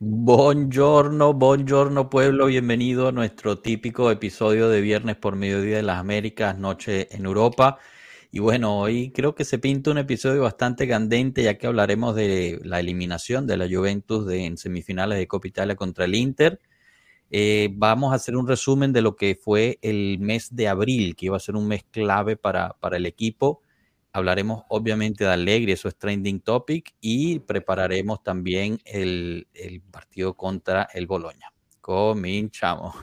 Buongiorno, buongiorno pueblo, bienvenido a nuestro típico episodio de Viernes por Mediodía de las Américas, Noche en Europa. Y bueno, hoy creo que se pinta un episodio bastante candente ya que hablaremos de la eliminación de la Juventus de, en semifinales de Copa Italia contra el Inter. Eh, vamos a hacer un resumen de lo que fue el mes de abril, que iba a ser un mes clave para, para el equipo. Hablaremos obviamente de Alegre, eso es trending topic, y prepararemos también el, partido contra el Boloña. Cominchamos.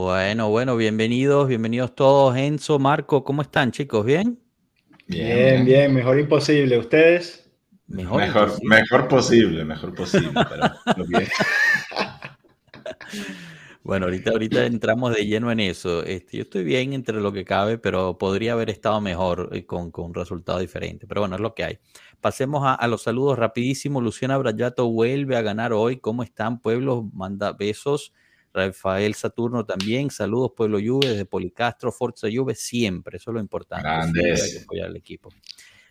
Bueno, bueno, bienvenidos, bienvenidos todos. Enzo, Marco, ¿cómo están chicos? ¿Bien? Bien, bien, mejor imposible. ¿Ustedes? Mejor, mejor, posible. mejor posible, mejor posible, pero bien. Bueno, ahorita, ahorita entramos de lleno en eso. Este, yo estoy bien entre lo que cabe, pero podría haber estado mejor eh, con, con un resultado diferente. Pero bueno, es lo que hay. Pasemos a, a, los saludos rapidísimo. Luciana Brayato vuelve a ganar hoy. ¿Cómo están, pueblos? Manda besos. Rafael Saturno también. Saludos, Pueblo Juve, desde Policastro, Forza Juve, siempre. Eso es lo importante. Grandes. Hay que apoyar al equipo.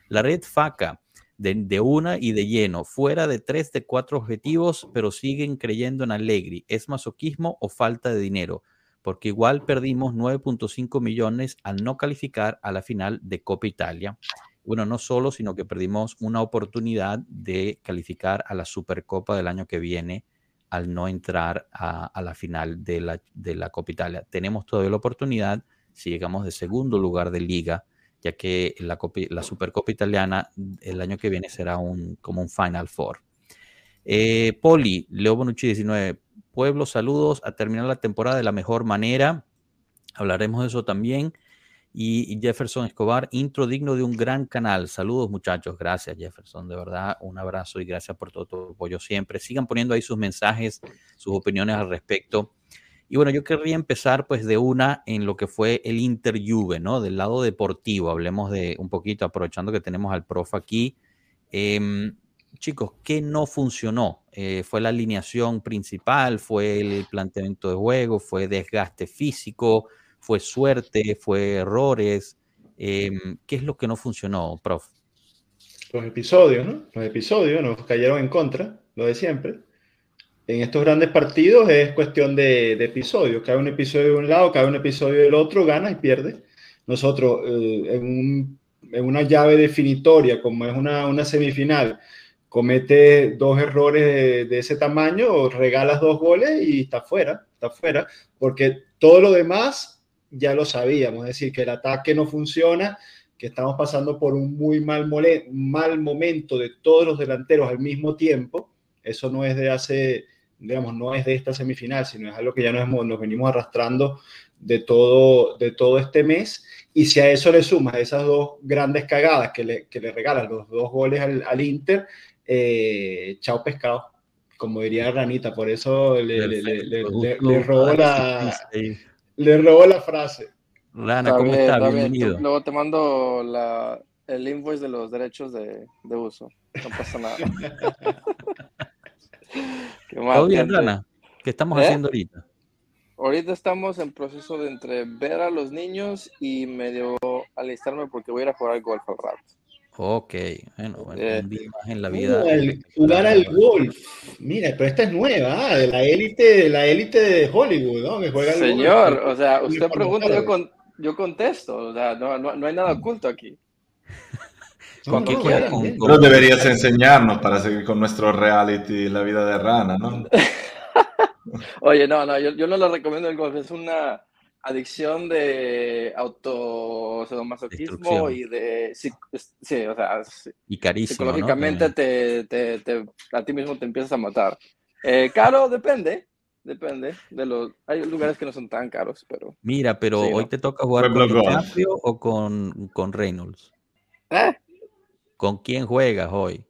La red FACA. De, de, una y de lleno, fuera de tres de cuatro objetivos, pero siguen creyendo en Allegri. ¿Es masoquismo o falta de dinero? Porque igual perdimos 9.5 millones al no calificar a la final de Copa Italia. Bueno, no solo, sino que perdimos una oportunidad de calificar a la Supercopa del año que viene al no entrar a, la final de la, de Copa Italia. Tenemos todavía la oportunidad, si llegamos de segundo lugar de liga, ya que la, Supercopa Italiana el año que viene será un, como un Final Four. Eh, Poli, Leo Bonucci 19, Pueblo, saludos a terminar la temporada de la mejor manera. Hablaremos de eso también. Y, Jefferson Escobar, intro digno de un gran canal. Saludos muchachos, gracias Jefferson, de verdad un abrazo y gracias por todo tu apoyo siempre. Sigan poniendo ahí sus mensajes, sus opiniones al respecto. Y bueno, yo querría empezar pues de una en lo que fue el Inter Juve, ¿no? Del lado deportivo, hablemos de un poquito, aprovechando que tenemos al prof aquí. Eh, chicos, ¿qué no funcionó? Eh, ¿Fue la alineación principal? ¿Fue el planteamiento de juego? ¿Fue desgaste físico? ¿Fue suerte? ¿Fue errores? Eh, ¿Qué es lo que no funcionó, prof? Los episodios, ¿no? Los episodios nos cayeron en contra, lo de siempre en estos grandes partidos es cuestión de, de, episodios. Cada un episodio de un lado, cada un episodio del otro, gana y pierde. Nosotros, eh, en, un, en, una llave definitoria, como es una, una semifinal, comete dos errores de, de, ese tamaño, regalas dos goles y está fuera, está fuera, porque todo lo demás ya lo sabíamos, es decir, que el ataque no funciona, que estamos pasando por un muy mal, mole, mal momento de todos los delanteros al mismo tiempo. Eso no es de hace digamos, no es de esta semifinal, sino es algo que ya nos, hemos, nos venimos arrastrando de todo, de todo este mes. Y si a eso le sumas esas dos grandes cagadas que le, que le regalan los dos goles al, al Inter, eh, chao pescado, como diría Ranita, por eso le, le, le, le robó, la, le robó la frase. Rana, ¿cómo está? está Bienvenido. Bien. Luego te mando la, el invoice de los derechos de, de uso. No pasa nada. Qué mal, ¿Todo bien, Rana? ¿Qué estamos ¿Eh? haciendo ahorita? Ahorita estamos en proceso de entre ver a los niños y medio alistarme porque voy a ir a jugar al golf al rato. Ok, bueno, bueno eh, un día más en la vida. Uh, el, jugar al golf. Mira, pero esta es nueva, ah, de la élite, la élite de Hollywood, ¿no? Que juega Señor, golf. o sea, usted pregunta, yo, con, yo contesto, o sea, no, no, no hay nada oculto aquí. No, no, quiera, con, con... deberías enseñarnos para seguir con nuestro reality La vida de rana, ¿no? Oye, no, no, yo, yo, no lo recomiendo el golf, es una adicción de autosadomasoquismo y de sí, sí, o sea, y carísimo, psicológicamente ¿no? te, te, te, a ti mismo te empiezas a matar. Eh, caro, depende, depende de los. Hay lugares que no son tan caros, pero. Mira, pero hoy te toca jugar con DiCaprio o con, con Reynolds. ¿Eh? ¿Con quién juegas hoy?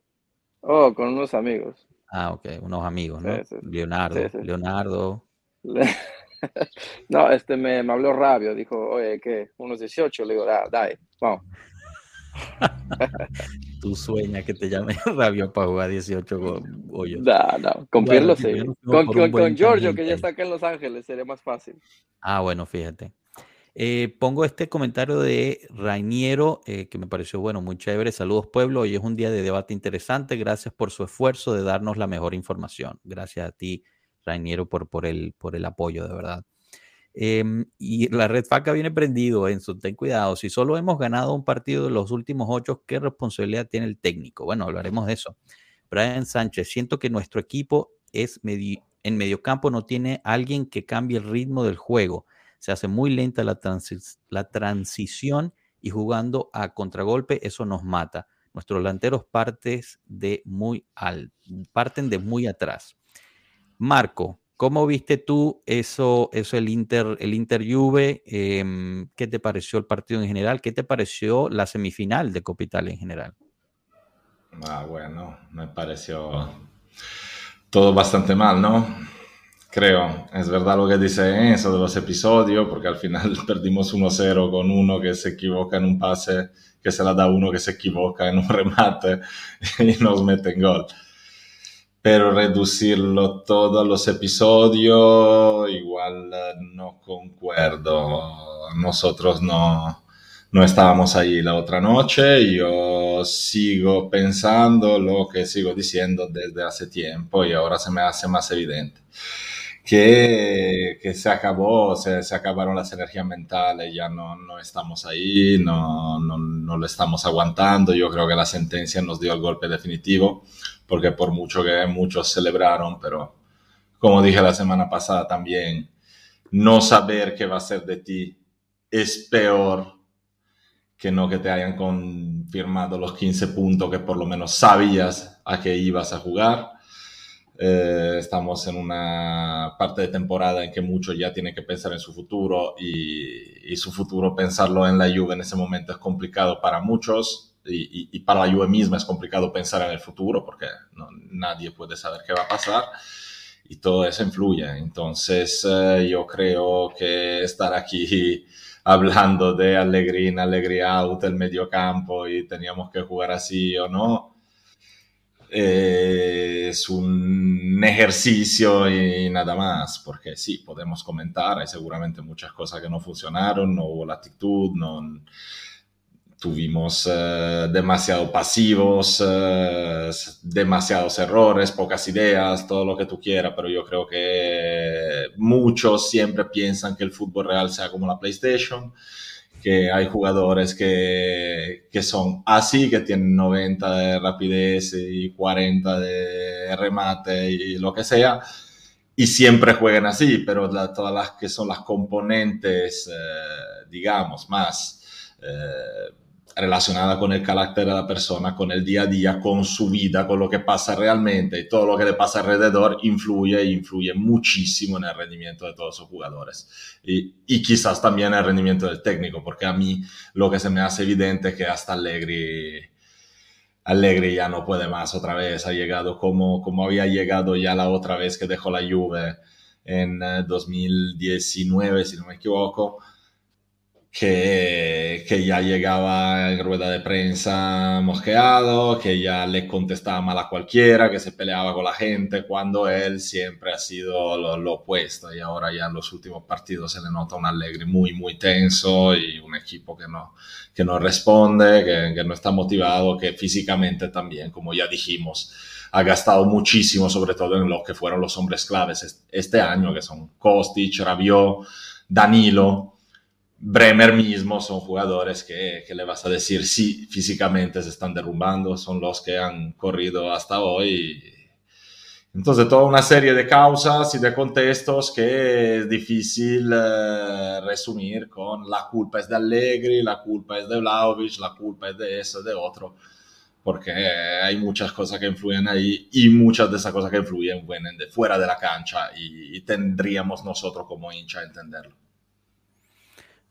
Oh, con unos amigos. Ah, ok, unos amigos, ¿no? Leonardo, Leonardo. no, este me, me, habló rabio, dijo, oye, ¿qué? Unos 18, le digo, da, dale, vamos. Tú sueñas que te llame Rabio para jugar 18 hoyos. No, no, con Pierlo sí. Con, con, Giorgio, que ya está acá en Los Ángeles, sería más fácil. Ah, bueno, fíjate. Eh, pongo este comentario de Rainiero, eh, que me pareció bueno, muy chévere. Saludos, pueblo. Hoy es un día de debate interesante. Gracias por su esfuerzo de darnos la mejor información. Gracias a ti, Rainiero, por, el, apoyo, de verdad. Em, y la red FACA viene prendido, Enzo, ten cuidado. Si solo hemos ganado un partido de los últimos ocho, ¿qué responsabilidad tiene el técnico? Bueno, hablaremos de eso. Brian Sánchez, siento que nuestro equipo es en medio campo no tiene alguien que cambie el ritmo del juego. Se hace muy lenta la, transición y jugando a contragolpe, eso nos mata. Nuestros delanteros parten de muy atrás. Marco, ¿Cómo viste tú eso, eso el Inter, el Inter Juve? Em, ¿Qué te pareció el partido en general? ¿Qué te pareció la semifinal de Copital en general? Ah, bueno, me pareció todo bastante mal, ¿no? Creo, es verdad lo que dice eso de los episodios, porque al final perdimos 1-0 con uno que se equivoca en un pase, que se la da uno que se equivoca en un remate y nos mete en gol pero reducirlo todo a los episodios, igual eh, no concuerdo. Nosotros no, no estábamos ahí la otra noche. Yo sigo pensando lo que sigo diciendo desde hace tiempo y ahora se me hace más evidente. Que, que se acabó, se, se, acabaron las energías mentales, ya no, no estamos ahí, no, no, no lo estamos aguantando. Yo creo que la sentencia nos dio el golpe definitivo porque por mucho que muchos celebraron, pero como dije la semana pasada también, no saber qué va a ser de ti es peor que no que te hayan confirmado los 15 puntos que por lo menos sabías a qué ibas a jugar. Eh, estamos en una parte de temporada en que muchos ya tienen que pensar en su futuro y, y, su futuro pensarlo en la Juve en ese momento es complicado para muchos y, para la Juve misma es complicado pensar en el futuro porque nadie puede saber qué va a pasar y todo eso influye. Entonces eh, yo creo que estar aquí hablando de alegría alegría out, el medio campo y teníamos que jugar así o no, eh, es un ejercicio y nada más, porque sí, podemos comentar, hay seguramente muchas cosas que no funcionaron, no hubo la actitud, no tuvimos eh, demasiado pasivos, eh, demasiados errores, pocas ideas, todo lo que tú quieras, pero yo creo que muchos siempre piensan que el fútbol real sea como la PlayStation, que hay jugadores que, que son así, que tienen 90 de rapidez y 40 de remate y lo que sea, y siempre juegan así, pero todas las que son las componentes, eh, digamos, más relacionada con el carácter de la persona, con el día a día, con su vida, con lo que pasa realmente y todo lo que le pasa alrededor influye e influye muchísimo en el rendimiento de todos esos jugadores. Y, y, quizás también en el rendimiento del técnico, porque a mí lo que se me hace evidente es que hasta Allegri, Allegri ya no puede más otra vez, ha llegado como, como había llegado ya la otra vez que dejó la Juve en 2019, eh, si no me equivoco que, que, ya llegaba en rueda de prensa mosqueado, que ya le contestaba mal a cualquiera, que se peleaba con la gente, cuando él siempre ha sido lo, lo, opuesto. Y ahora ya en los últimos partidos se le nota un alegre muy, muy tenso y un equipo que no, que no responde, que, que no está motivado, que físicamente también, como ya dijimos, ha gastado muchísimo, sobre todo en lo que fueron los hombres claves este año, que son Kostic, Rabiot, Danilo Bremer mismo son jugadores que, que, le vas a decir sí, físicamente se están derrumbando, son los que han corrido hasta hoy. Entonces, toda una serie de causas y de contextos que es difícil eh, resumir con la culpa es de Allegri, la culpa es de Vlaovic, la culpa es de eso, de otro, porque hay muchas cosas que influyen ahí y muchas de esas cosas que influyen vienen de fuera de la cancha y, tendríamos nosotros como hincha entenderlo.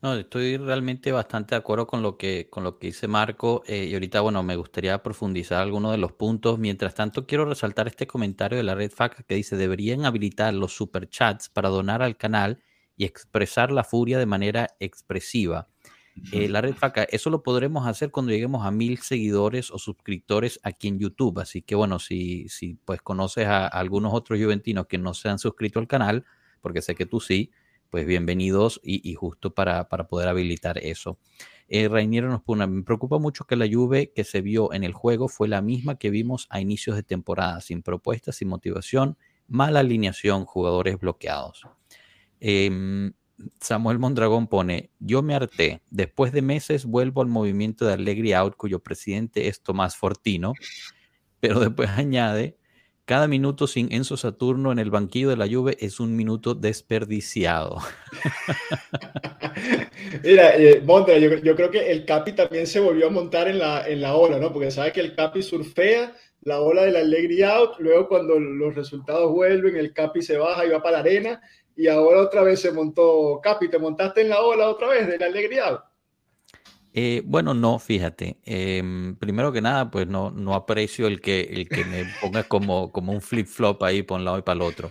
No, estoy realmente bastante de acuerdo con lo que, con lo que dice Marco eh, y ahorita, bueno, me gustaría profundizar algunos de los puntos. Mientras tanto, quiero resaltar este comentario de la red FAC que dice, deberían habilitar los superchats para donar al canal y expresar la furia de manera expresiva. Eh, la red faca, eso lo podremos hacer cuando lleguemos a mil seguidores o suscriptores aquí en YouTube. Así que bueno, si, si pues conoces a, algunos otros juventinos que no se han suscrito al canal, porque sé que tú sí, pues bienvenidos y, justo para, para, poder habilitar eso. Eh, nos pone, me preocupa mucho que la Juve que se vio en el juego fue la misma que vimos a inicios de temporada, sin propuestas, sin motivación, mala alineación, jugadores bloqueados. Eh, Samuel Mondragón pone, yo me harté, después de meses vuelvo al movimiento de Allegri Out, cuyo presidente es Tomás Fortino, pero después añade, cada minuto sin Enzo Saturno en el banquillo de la Juve es un minuto desperdiciado. Mira, eh, yo, creo que el Capi también se volvió a montar en la, en la ola, ¿no? Porque sabe que el Capi surfea la ola del Allegri Out, luego cuando los resultados vuelven, el Capi se baja y va para la arena, y ahora otra vez se montó Capi, ¿te montaste en la ola otra vez de la alegría? Eh, bueno, no, fíjate. Em, primero que nada, pues no, no aprecio el que, el que me ponga como, como un flip-flop ahí por un lado y para el otro.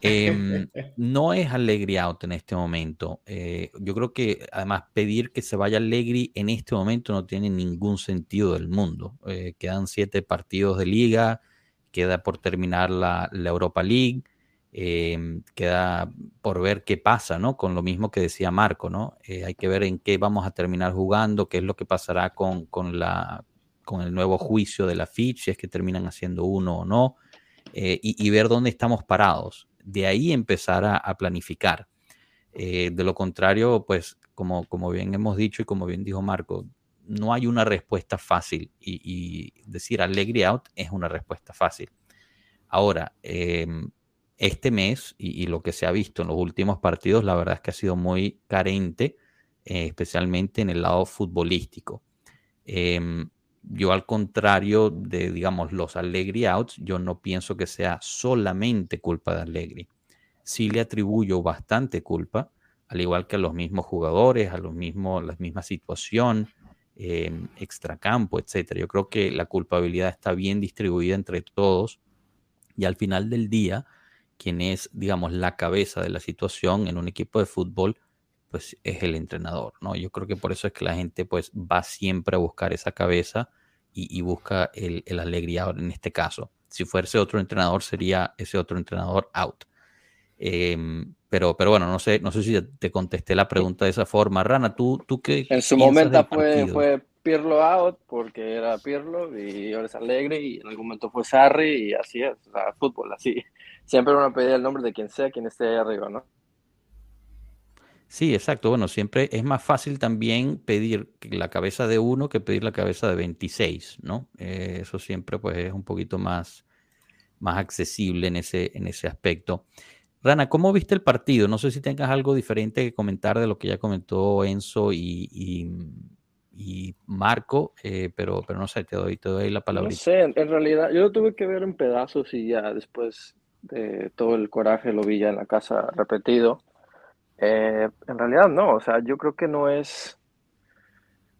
Em, no es Allegri out en este momento. Eh, yo creo que además pedir que se vaya Allegri en este momento no tiene ningún sentido del mundo. Eh, quedan siete partidos de liga, queda por terminar la, la Europa League. Em, queda por ver qué pasa, ¿no? Con lo mismo que decía Marco, ¿no? Eh, hay que ver en qué vamos a terminar jugando, qué es lo que pasará con, con, la, con el nuevo juicio de la FICH, si es que terminan haciendo uno o no, eh, y, ver dónde estamos parados. De ahí empezar a, planificar. Eh, de lo contrario, pues, como, como bien hemos dicho y como bien dijo Marco, no hay una respuesta fácil y, decir alegre out es una respuesta fácil. Ahora, eh, este mes y, lo que se ha visto en los últimos partidos, la verdad es que ha sido muy carente, eh, especialmente en el lado futbolístico. Em, yo al contrario de, digamos, los Allegri outs, yo no pienso que sea solamente culpa de Allegri. Sí le atribuyo bastante culpa, al igual que a los mismos jugadores, a los mismos, la misma situación, eh, extracampo, etcétera. Yo creo que la culpabilidad está bien distribuida entre todos y al final del día, quien es, digamos, la cabeza de la situación en un equipo de fútbol, pues es el entrenador, ¿no? Yo creo que por eso es que la gente pues va siempre a buscar esa cabeza y, busca el, el alegría en este caso. Si fuese otro entrenador, sería ese otro entrenador out. Em, pero, pero bueno, no sé, no sé si te contesté la pregunta de esa forma. Rana, ¿tú, tú qué? En su momento fue, fue Pirlo out porque era Pirlo y ahora es Alegre y en algún momento fue Sarri y así es, fútbol, así siempre uno pedía el nombre de quien sea, quien esté ahí arriba, ¿no? Sí, exacto. Bueno, siempre es más fácil también pedir la cabeza de uno que pedir la cabeza de 26, ¿no? Eh, eso siempre pues es un poquito más, más accesible en ese, en ese aspecto. Rana, ¿cómo viste el partido? No sé si tengas algo diferente que comentar de lo que ya comentó Enzo y, Marco, eh, pero, pero no sé, te doy, te doy la palabra. No sé, en realidad yo lo tuve que ver en pedazos y ya después de todo el coraje lo vi ya en la casa repetido. Eh, en realidad no, o sea, yo creo que no es...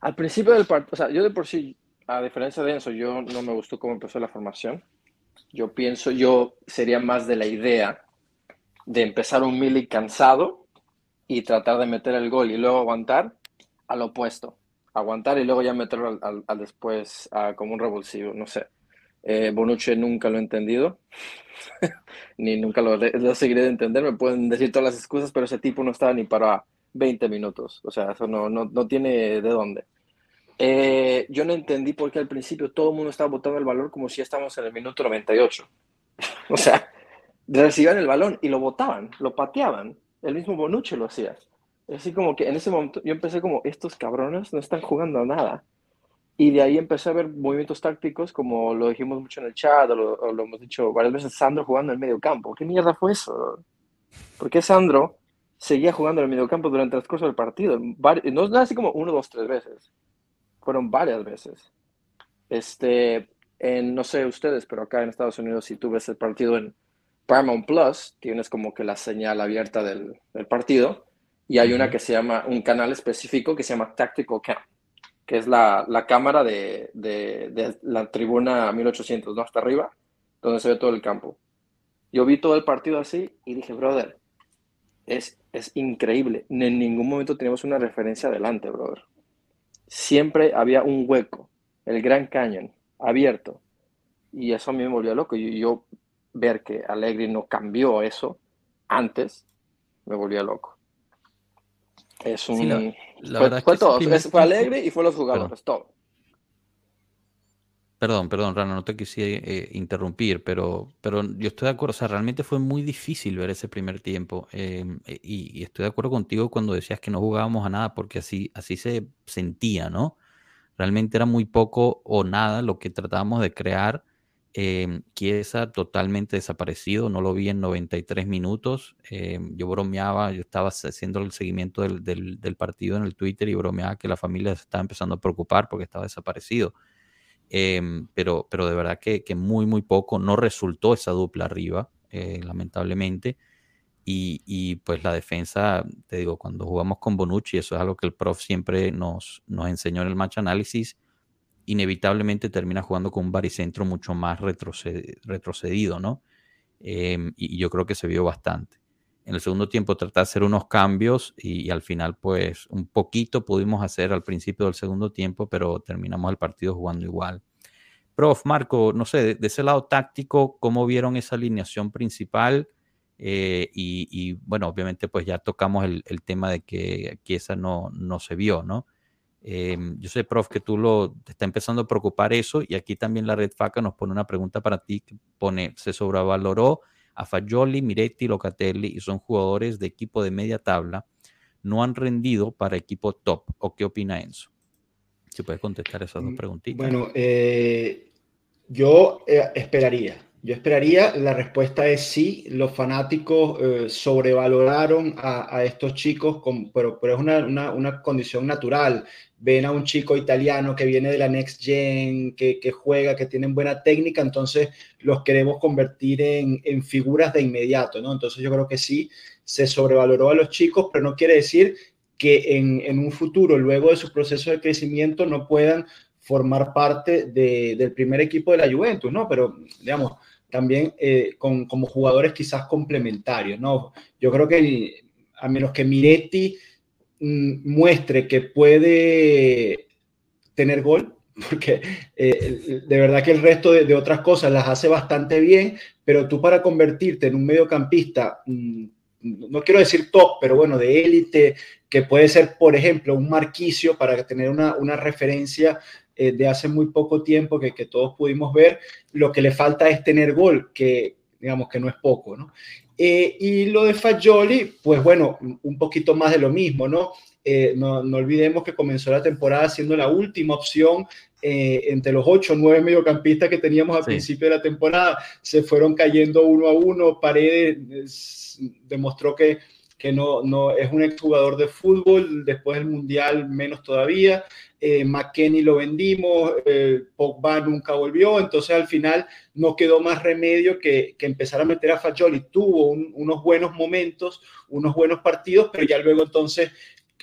Al principio del partido, o sea, yo de por sí, a diferencia de eso, yo no me gustó cómo empezó la formación. Yo pienso, yo sería más de la idea de empezar un mili cansado y tratar de meter el gol y luego aguantar, al opuesto. Aguantar y luego ya meterlo al, después como un revulsivo, no sé. Eh, Bonucci nunca lo he entendido, ni nunca lo, seguiré de entender. Me pueden decir todas las excusas, pero ese tipo no estaba ni para 20 minutos. O sea, eso no, no, no tiene de dónde. Eh, yo no entendí por qué al principio todo el mundo estaba botando el balón como si estamos en el minuto 98. o sea, recibían el balón y lo botaban, lo pateaban. El mismo Bonucci lo hacía. Así como que en ese momento yo empecé como, estos cabrones no están jugando a nada. Y de ahí empecé a ver movimientos tácticos, como lo dijimos mucho en el chat, o lo, hemos dicho varias veces, Sandro jugando en el medio campo. ¿Qué mierda fue eso? ¿Por qué Sandro seguía jugando en el medio campo durante el transcurso del partido? No es así como uno, dos, tres veces. Fueron varias veces. este, en, no sé ustedes, pero acá en Estados Unidos, si tú ves el partido en Paramount Plus, tienes como que la señal abierta del, partido y hay una que se llama, un canal específico que se llama Tactical Cam, que es la, cámara de, la tribuna 1800, ¿no? Hasta arriba, donde se ve todo el campo. Yo vi todo el partido así y dije, brother, es, es increíble. En ningún momento teníamos una referencia adelante, brother. Siempre había un hueco, el Gran Canyon, abierto. Y eso a mí me volvió loco. Y yo ver que Allegri no cambió eso antes, me volvía loco. Es un... fue, todo. fue Allegri y fue los jugadores, todo. Perdón, perdón, Rana, no te quise eh, interrumpir, pero, pero yo estoy de acuerdo, o sea, realmente fue muy difícil ver ese primer tiempo em, e, y, estoy de acuerdo contigo cuando decías que no jugábamos a nada porque así, así se sentía, ¿no? Realmente era muy poco o nada lo que tratábamos de crear. Eh, totalmente desaparecido, no lo vi en 93 minutos. Em, yo bromeaba, yo estaba haciendo el seguimiento del, del, partido en el Twitter y bromeaba que la familia se estaba empezando a preocupar porque estaba desaparecido. Em, pero, pero de verdad que, que, muy, muy poco. No resultó esa dupla arriba, eh, lamentablemente. Y, pues la defensa, te digo, cuando jugamos con Bonucci, eso es algo que el prof siempre nos, nos enseñó en el match análisis, inevitablemente termina jugando con un baricentro mucho más retrocedido, ¿no? Em, y, yo creo que se vio bastante. En el segundo tiempo tratar de hacer unos cambios y, al final pues un poquito pudimos hacer al principio del segundo tiempo, pero terminamos el partido jugando igual. Prof, Marco, no sé, de ese lado táctico, ¿cómo vieron esa alineación principal? Eh, y, bueno, obviamente pues ya tocamos el, tema de que aquí esa no, no se vio, ¿no? Em, yo sé, prof, que tú lo te está empezando a preocupar eso y aquí también la Red Faca nos pone una pregunta para ti que pone, se sobrevaloró a Fagioli, Miretti, Locatelli y son jugadores de equipo de media tabla, no han rendido para equipo top. ¿O qué opina Enzo? Si puedes contestar esas dos mm, preguntitas. Bueno, eh, yo eh, esperaría yo esperaría, la respuesta es sí, los fanáticos eh, sobrevaloraron a, estos chicos, pero, pero, es una, una, condición natural. Ven a un chico italiano que viene de la Next Gen, que, que juega, que tienen buena técnica, entonces los queremos convertir en, en, figuras de inmediato, ¿no? Entonces yo creo que sí, se sobrevaloró a los chicos, pero no quiere decir que en, en un futuro, luego de su proceso de crecimiento, no puedan formar parte de, del primer equipo de la Juventus, ¿no? Pero, digamos, también eh, con, como jugadores quizás complementarios, ¿no? Yo creo que a menos que Miretti mm, muestre que puede tener gol, porque eh, de verdad que el resto de, otras cosas las hace bastante bien, pero tú para convertirte en un mediocampista, mm, no quiero decir top, pero bueno, de élite, que puede ser, por ejemplo, un marquicio para tener una, una referencia eh, de hace muy poco tiempo que, que, todos pudimos ver, lo que le falta es tener gol, que digamos que no es poco, ¿no? Eh, y lo de Fagioli, pues bueno, un poquito más de lo mismo, ¿no? Eh, no, no, olvidemos que comenzó la temporada siendo la última opción entre los ocho o nueve mediocampistas que teníamos al principio de la temporada. Se fueron cayendo uno a uno. Paredes demostró que, que no, no es un exjugador de fútbol. Después del Mundial, menos todavía eh, McKenny lo vendimos, eh, Pogba nunca volvió, entonces al final no quedó más remedio que, empezar a meter a Fagioli. Tuvo unos buenos momentos, unos buenos partidos, pero ya luego entonces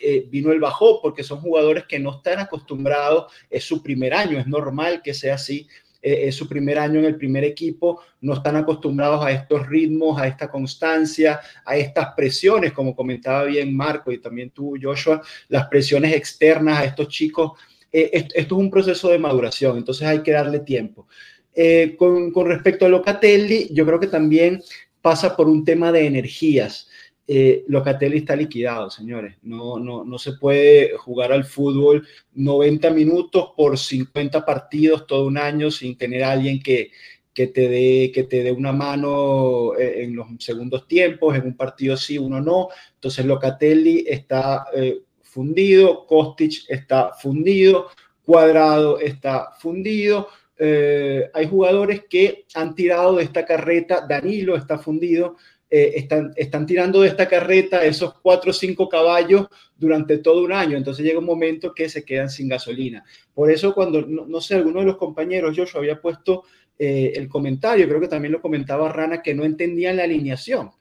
eh, vino el bajón porque son jugadores que no están acostumbrados, es su primer año, es normal que sea así, eh, es su primer año en el primer equipo, no están acostumbrados a estos ritmos, a esta constancia, a estas presiones, como comentaba bien Marco y también tú, Joshua, las presiones externas a estos chicos. Eh, esto, es un proceso de maduración, entonces hay que darle tiempo. Eh, con, con respecto a Locatelli, yo creo que también pasa por un tema de energías eh, Locatelli está liquidado, señores. No, no, no se puede jugar al fútbol 90 minutos por 50 partidos todo un año sin tener a alguien que, que te dé que te dé una mano eh, en los segundos tiempos, en un partido sí, uno no. Entonces Locatelli está eh, fundido, Kostic está fundido, Cuadrado está fundido. Hay jugadores que han tirado de esta carreta, Danilo está fundido, eh, están, están tirando de esta carreta esos cuatro o cinco caballos durante todo un año. Entonces llega un momento que se quedan sin gasolina. Por eso cuando, no, sé, alguno de los compañeros, Joshua, había puesto eh, el comentario, creo que también lo comentaba Rana, que no entendían la alineación.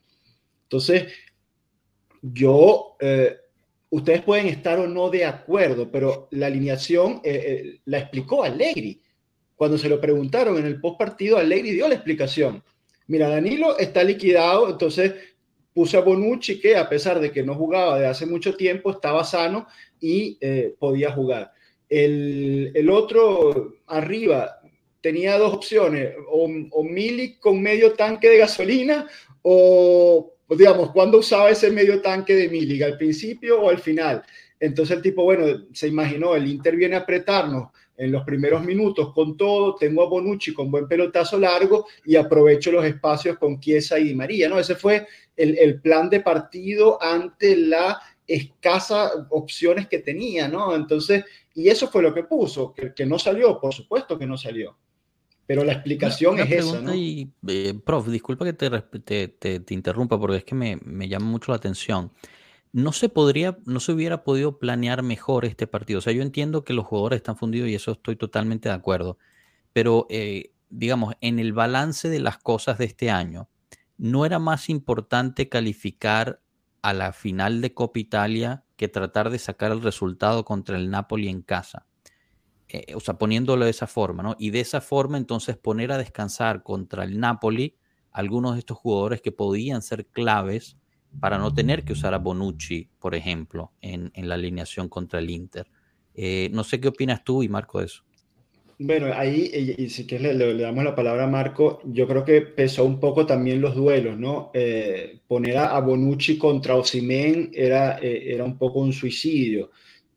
Entonces, yo, eh, ustedes pueden estar o no de acuerdo, pero la alineación la explicó Allegri. Cuando se lo preguntaron en el post partido, Allegri dio la explicación mira, Danilo está liquidado, entonces puse a Bonucci que a pesar de que no jugaba de hace mucho tiempo, estaba sano y eh, podía jugar. El, otro arriba tenía dos opciones, o, o con medio tanque de gasolina o, digamos, cuando usaba ese medio tanque de Milik, al principio o al final. Entonces el tipo, bueno, se imaginó, el Inter viene a apretarnos, en los primeros minutos con todo, tengo a Bonucci con buen pelotazo largo y aprovecho los espacios con Chiesa y María, ¿no? Ese fue el, plan de partido ante la escasa opciones que tenía, ¿no? Entonces, y eso fue lo que puso, que, que no salió, por supuesto que no salió. Pero la explicación es esa, ¿no? Y, eh, prof, disculpa que te, te, te, interrumpa porque es que me, me llama mucho la atención no se podría, no se hubiera podido planear mejor este partido. O sea, yo entiendo que los jugadores están fundidos y eso estoy totalmente de acuerdo. Pero, eh, digamos, en el balance de las cosas de este año, ¿no era más importante calificar a la final de Copa Italia que tratar de sacar el resultado contra el Napoli en casa? Eh, o sea, poniéndolo de esa forma, ¿no? Y de esa forma, entonces, poner a descansar contra el Napoli algunos de estos jugadores que podían ser claves para no tener que usar a Bonucci, por ejemplo, en, la alineación contra el Inter. Eh, no sé qué opinas tú y Marco de eso. Bueno, ahí, y, si quieres le, damos la palabra a Marco, yo creo que pesó un poco también los duelos, ¿no? Eh, poner a, Bonucci contra Osimen era, eh, era un poco un suicidio.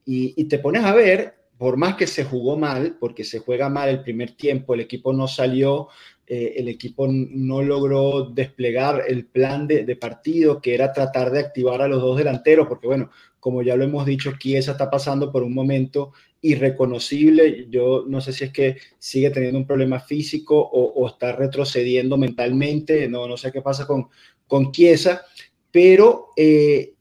Y, y, te pones a ver, por más que se jugó mal, porque se juega mal el primer tiempo, el equipo no salió eh, el equipo no logró desplegar el plan de, partido, que era tratar de activar a los dos delanteros, porque bueno, como ya lo hemos dicho, Chiesa está pasando por un momento irreconocible. Yo no sé si es que sigue teniendo un problema físico o, está retrocediendo mentalmente, no, no sé qué pasa con, con pero eh,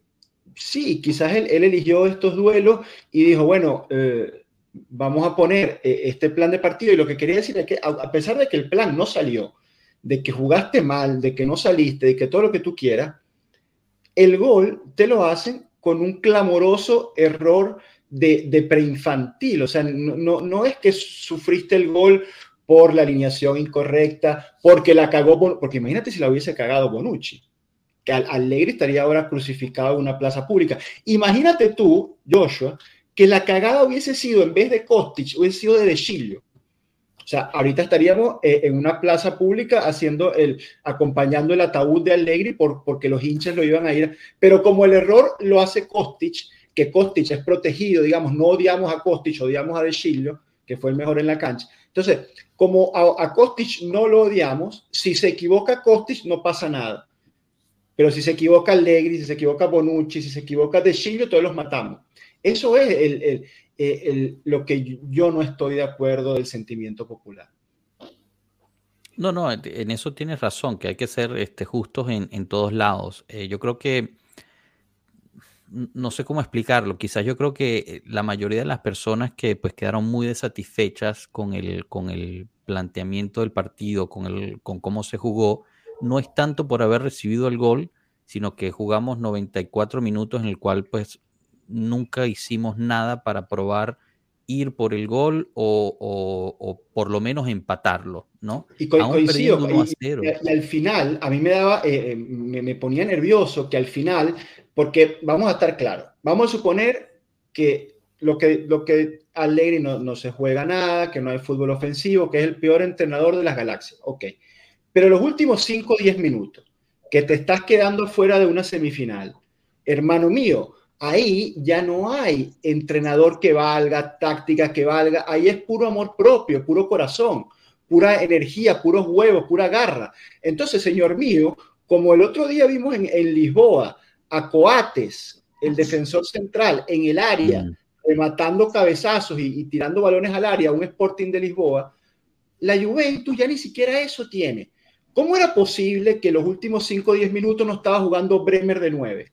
sí, quizás él, eligió estos duelos y dijo, bueno, eh, vamos a poner eh, este plan de partido y lo que quería decir es que a pesar de que el plan no salió, de que jugaste mal, de que no saliste, de que todo lo que tú quieras, el gol te lo hacen con un clamoroso error de, preinfantil. O sea, no, no, es que sufriste el gol por la alineación incorrecta, porque la cagó, porque imagínate si la hubiese cagado Bonucci, que Allegri estaría ahora crucificado en una plaza pública. Imagínate tú, Joshua, que la cagada hubiese sido, en vez de Kostic, hubiese sido de De O sea, ahorita estaríamos eh, en una plaza pública haciendo el, acompañando el ataúd de Allegri por, porque los hinchas lo iban a ir. Pero como el error lo hace Kostic, que Kostic es protegido, digamos, no odiamos a Kostic, odiamos a De que fue el mejor en la cancha. Entonces, como a, a Kostic no lo odiamos, si se equivoca Kostic no pasa nada. Pero si se equivoca Allegri, si se equivoca Bonucci, si se equivoca De todos los matamos. Eso es eh, lo que yo no estoy de acuerdo del sentimiento popular. No, no, en eso tienes razón, que hay que ser este, justos en, todos lados. Eh, yo creo que, no sé cómo explicarlo, quizás yo creo que eh, la mayoría de las personas que pues quedaron muy desatisfechas con el, con el planteamiento del partido, con, el, con cómo se jugó, no es tanto por haber recibido el gol, sino que jugamos 94 minutos en el cual pues nunca hicimos nada para probar ir por el gol o, por lo menos empatarlo, ¿no? Y coincido, y, al final, a mí me daba, eh, eh, me, ponía nervioso que al final, porque vamos a estar claros, vamos a suponer que lo que, lo que Allegri no, no se juega nada, que no hay fútbol ofensivo, que es el peor entrenador de las galaxias, ok. Pero los últimos 5 o 10 minutos, que te estás quedando fuera de una semifinal, hermano mío, ahí ya no hay entrenador que valga, táctica que valga, ahí es puro amor propio, puro corazón, pura energía, puros huevos, pura garra. Entonces, señor mío, como el otro día vimos en, Lisboa a Coates, el defensor central, en el área, mm. rematando cabezazos y, y, tirando balones al área, un Sporting de Lisboa, la Juventus ya ni siquiera eso tiene. ¿cómo era posible que los últimos 5 o 10 minutos no estaba jugando Bremer de 9?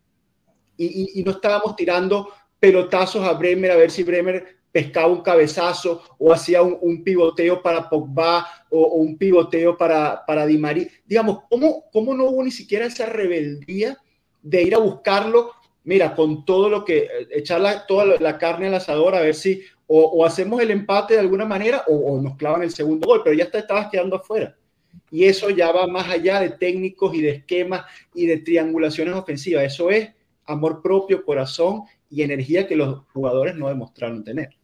Y, y, no estábamos tirando pelotazos a Bremer a ver si Bremer pescaba un cabezazo o hacía un, pivoteo para Pogba o, un pivoteo para, para Di María. Digamos, ¿cómo, ¿cómo no hubo ni siquiera esa rebeldía de ir a buscarlo? Mira, con todo lo que, eh, echar toda la, carne al asador a ver si o, hacemos el empate de alguna manera o, nos clavan el segundo gol, pero ya te estabas quedando afuera. Y eso ya va más allá de técnicos y de esquemas y de triangulaciones ofensivas. Eso es amor propio, corazón y energía que los jugadores no demostraron tener.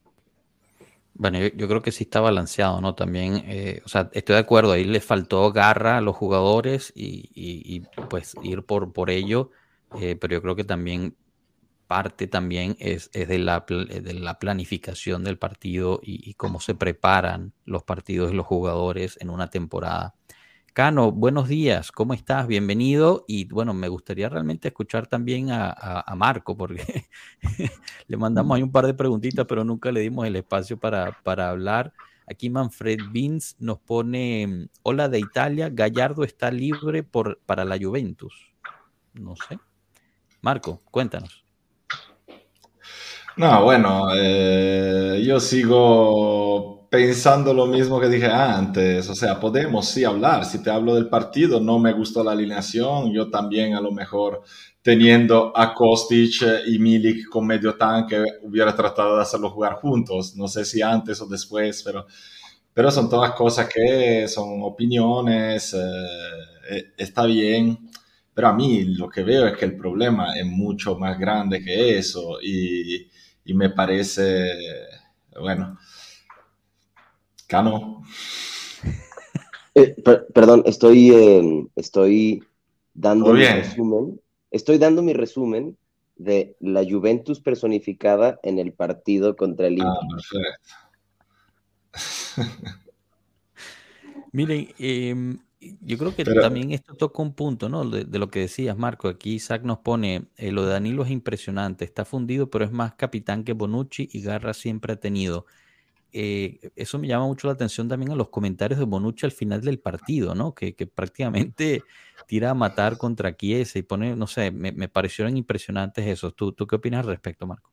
Bueno, yo, creo que sí está balanceado, ¿no? También, eh, o sea, estoy de acuerdo, ahí le faltó garra a los jugadores y, pues ir por, por ello, eh, pero yo creo que también parte también es, de, la, de, la, planificación del partido y, cómo se preparan los partidos y los jugadores en una temporada. Cano, buenos días, ¿cómo estás? Bienvenido. Y bueno, me gustaría realmente escuchar también a, Marco, porque le mandamos ahí un par de preguntitas, pero nunca le dimos el espacio para, para hablar. Aquí Manfred Vince nos pone, hola de Italia, Gallardo está libre por, para la Juventus. No sé. Marco, cuéntanos. No, bueno, eh, yo sigo pensando lo mismo que dije antes, o sea, podemos sí hablar, si te hablo del partido, no me gustó la alineación, yo también a lo mejor teniendo a Kostic y Milik con medio tanque hubiera tratado de hacerlo jugar juntos, no sé si antes o después, pero, pero son todas cosas que son opiniones, eh, eh, está bien, pero a mí lo que veo es que el problema es mucho más grande que eso y, y me parece, bueno, Cano. Eh, perdón, estoy, eh, estoy dando mi resumen. Estoy dando mi resumen de la Juventus personificada en el partido contra el Inter. Ah, Miren, em, yo creo que también esto toca un punto, ¿no? De, lo que decías, Marco. Aquí Isaac nos pone, eh, lo de Danilo es impresionante, está fundido, pero es más capitán que Bonucci y Garra siempre ha tenido. Eh, eso me llama mucho la atención también a los comentarios de Bonucci al final del partido, ¿no? Que, prácticamente tira a matar contra Chiesa y pone, no sé, me, parecieron impresionantes esos. ¿Tú, ¿Tú qué opinas al respecto, Marco?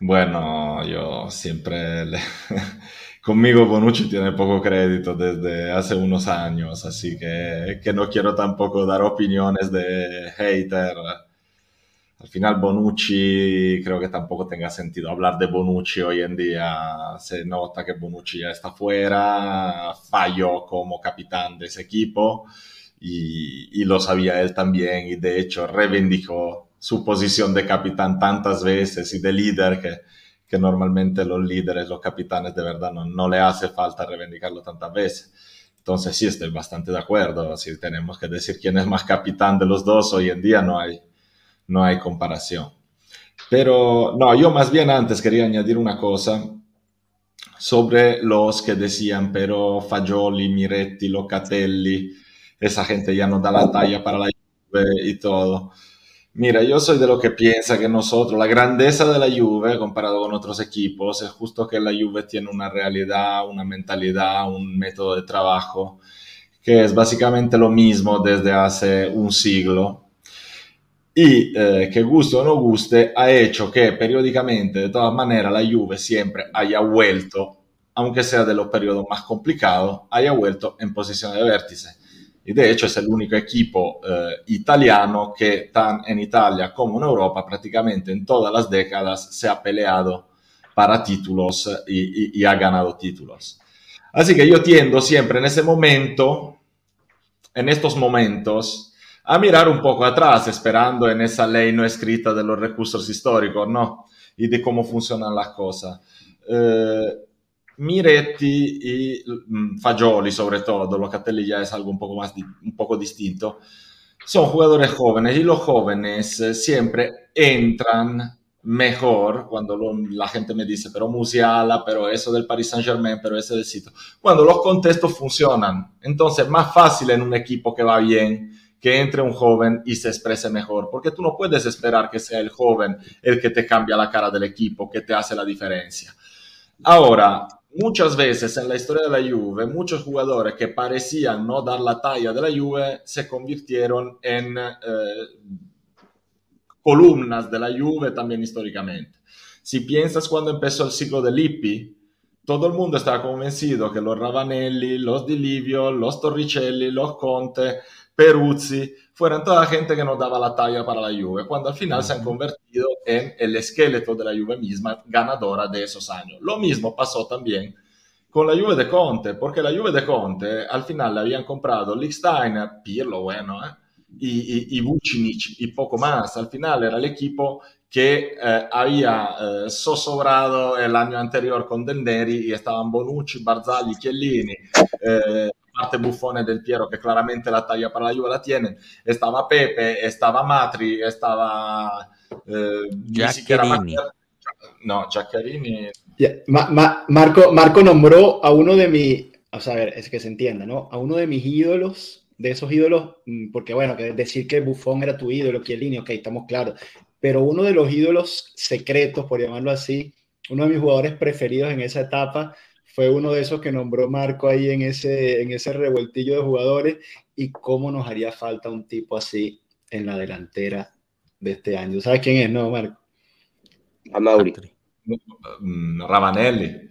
Bueno, yo siempre... Conmigo Bonucci tiene poco crédito desde hace unos años, así que, que no quiero tampoco dar opiniones de hater al final Bonucci creo que tampoco tenga sentido hablar de Bonucci hoy en día. Se nota que Bonucci ya está fuera, falló como capitán de ese equipo y, lo sabía él también y de hecho reivindicó su posición de capitán tantas veces y de líder que, que normalmente los líderes, los capitanes de verdad no, no le hace falta reivindicarlo tantas veces. Entonces sí estoy bastante de acuerdo. Si tenemos que decir quién es más capitán de los dos, hoy en día no hay, no hay comparación. Pero no, yo más bien antes quería añadir una cosa sobre los que decían, pero Fagioli, Miretti, Locatelli, esa gente ya no da la talla para la Juve y todo. Mira, yo soy de lo que piensa que nosotros, la grandeza de la Juve comparado con otros equipos, es justo que la Juve tiene una realidad, una mentalidad, un método de trabajo que es básicamente lo mismo desde hace un siglo y eh, que guste o no guste, ha hecho que periódicamente, de todas maneras, la Juve siempre haya vuelto, aunque sea de los periodos más complicados, haya vuelto en posición de vértice. Y de hecho es el único equipo eh, italiano que, tan en Italia como en Europa, prácticamente en todas las décadas se ha peleado para títulos y, y ha ganado títulos. Así que yo tiendo siempre en ese momento, en estos momentos, a mirar un poco atrás, esperando en esa ley no escrita de los recursos históricos, ¿no? Y de cómo funcionan las cosas. Eh, Miretti y mm, Fagioli, sobre todo, Locatelli ya es algo un poco más un poco distinto, son jugadores jóvenes y los jóvenes eh, siempre entran mejor cuando la gente me dice, pero Musiala, pero eso del Paris Saint Germain, pero ese del sitio. Cuando los contextos funcionan, entonces más fácil en un equipo que va bien que entre un joven y se exprese mejor, porque tú no puedes esperar que sea el joven el que te cambia la cara del equipo, que te hace la diferencia. Ahora, muchas veces en la historia de la Juve, muchos jugadores que parecían no dar la talla de la Juve se convirtieron en eh, columnas de la Juve también históricamente. Si piensas cuando empezó el ciclo de Lippi, todo el mundo estaba convencido que los Ravanelli, los Di Livio, los Torricelli, los Conte, Peruzzi, fueran toda gente que no daba la talla para la Juve, cuando al final se han convertido en el esqueleto de la Juve misma, ganadora de esos años. Lo mismo pasó también con la Juve de Conte, porque la Juve de Conte al final le habían comprado Licksteiner, Pirlo, bueno, ¿eh? y, y, y poco más. Al final era el equipo que eh, había eh, sosobrado el año anterior con Del Neri y estaban Bonucci, Barzagli, Chiellini, eh, parte Buffone del Piero que claramente la talla para la Juve la tienen, estaba Pepe, estaba Matri, estaba... Eh, Giaccherini. No, Giaccherini... Ma, ma, Marco, Marco nombró a uno de mis, o sea, a ver, es que se entienda, ¿no? A uno de mis ídolos de esos ídolos, mm, porque bueno, que decir que Buffon era tu ídolo, Chiellini, ok, estamos claros, pero uno de los ídolos secretos, por llamarlo así, uno de mis jugadores preferidos en esa etapa, fue uno de esos que nombró Marco ahí en ese, en ese revueltillo de jugadores y cómo nos haría falta un tipo así en la delantera de este año. ¿Sabes quién es, no, Marco? A Mauri. Mm, Ravanelli.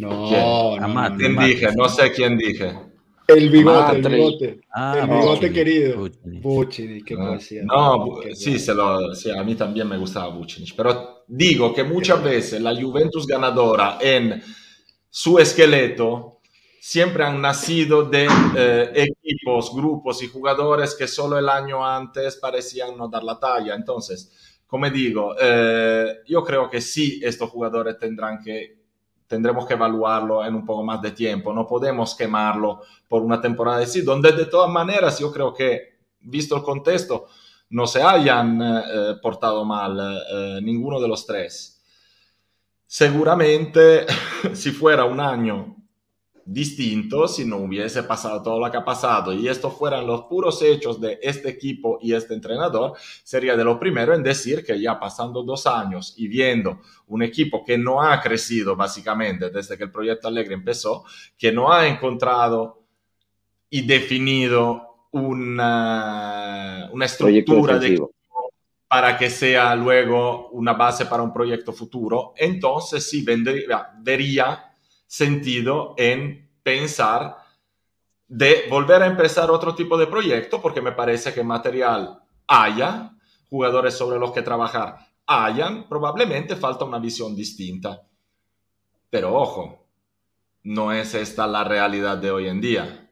No, no, ¿Quién dije? No sé quién dije. El bigote, el bigote. Ah, el bigote querido. Bucinic, qué poesía. No, sí, se lo, sí, a mí también me gustaba Bucinic, pero digo que muchas veces la Juventus ganadora en su esqueleto siempre han nacido de eh, equipos, grupos y jugadores que solo el año antes parecían no dar la talla. Entonces, como digo, eh, yo creo que sí, estos jugadores tendrán que tendremos que evaluarlo en un poco más de tiempo. No podemos quemarlo por una temporada de sí, donde de todas maneras yo creo que, visto el contexto, no se hayan eh, portado mal ninguno de los tres. Seguramente, si fuera un año distinto si no hubiese pasado todo lo que ha pasado y estos fueran los puros hechos de este equipo y este entrenador, sería de lo primero en decir que ya pasando dos años y viendo un equipo que no ha crecido básicamente desde que el proyecto Alegre empezó, que no ha encontrado y definido una, una estructura de para que sea luego una base para un proyecto futuro, entonces sí vendría, vería sentido en pensar de volver a empezar otro tipo de proyecto porque me parece que material haya, jugadores sobre los que trabajar hayan, probablemente falta una visión distinta. Pero ojo, no es esta la realidad de hoy en día.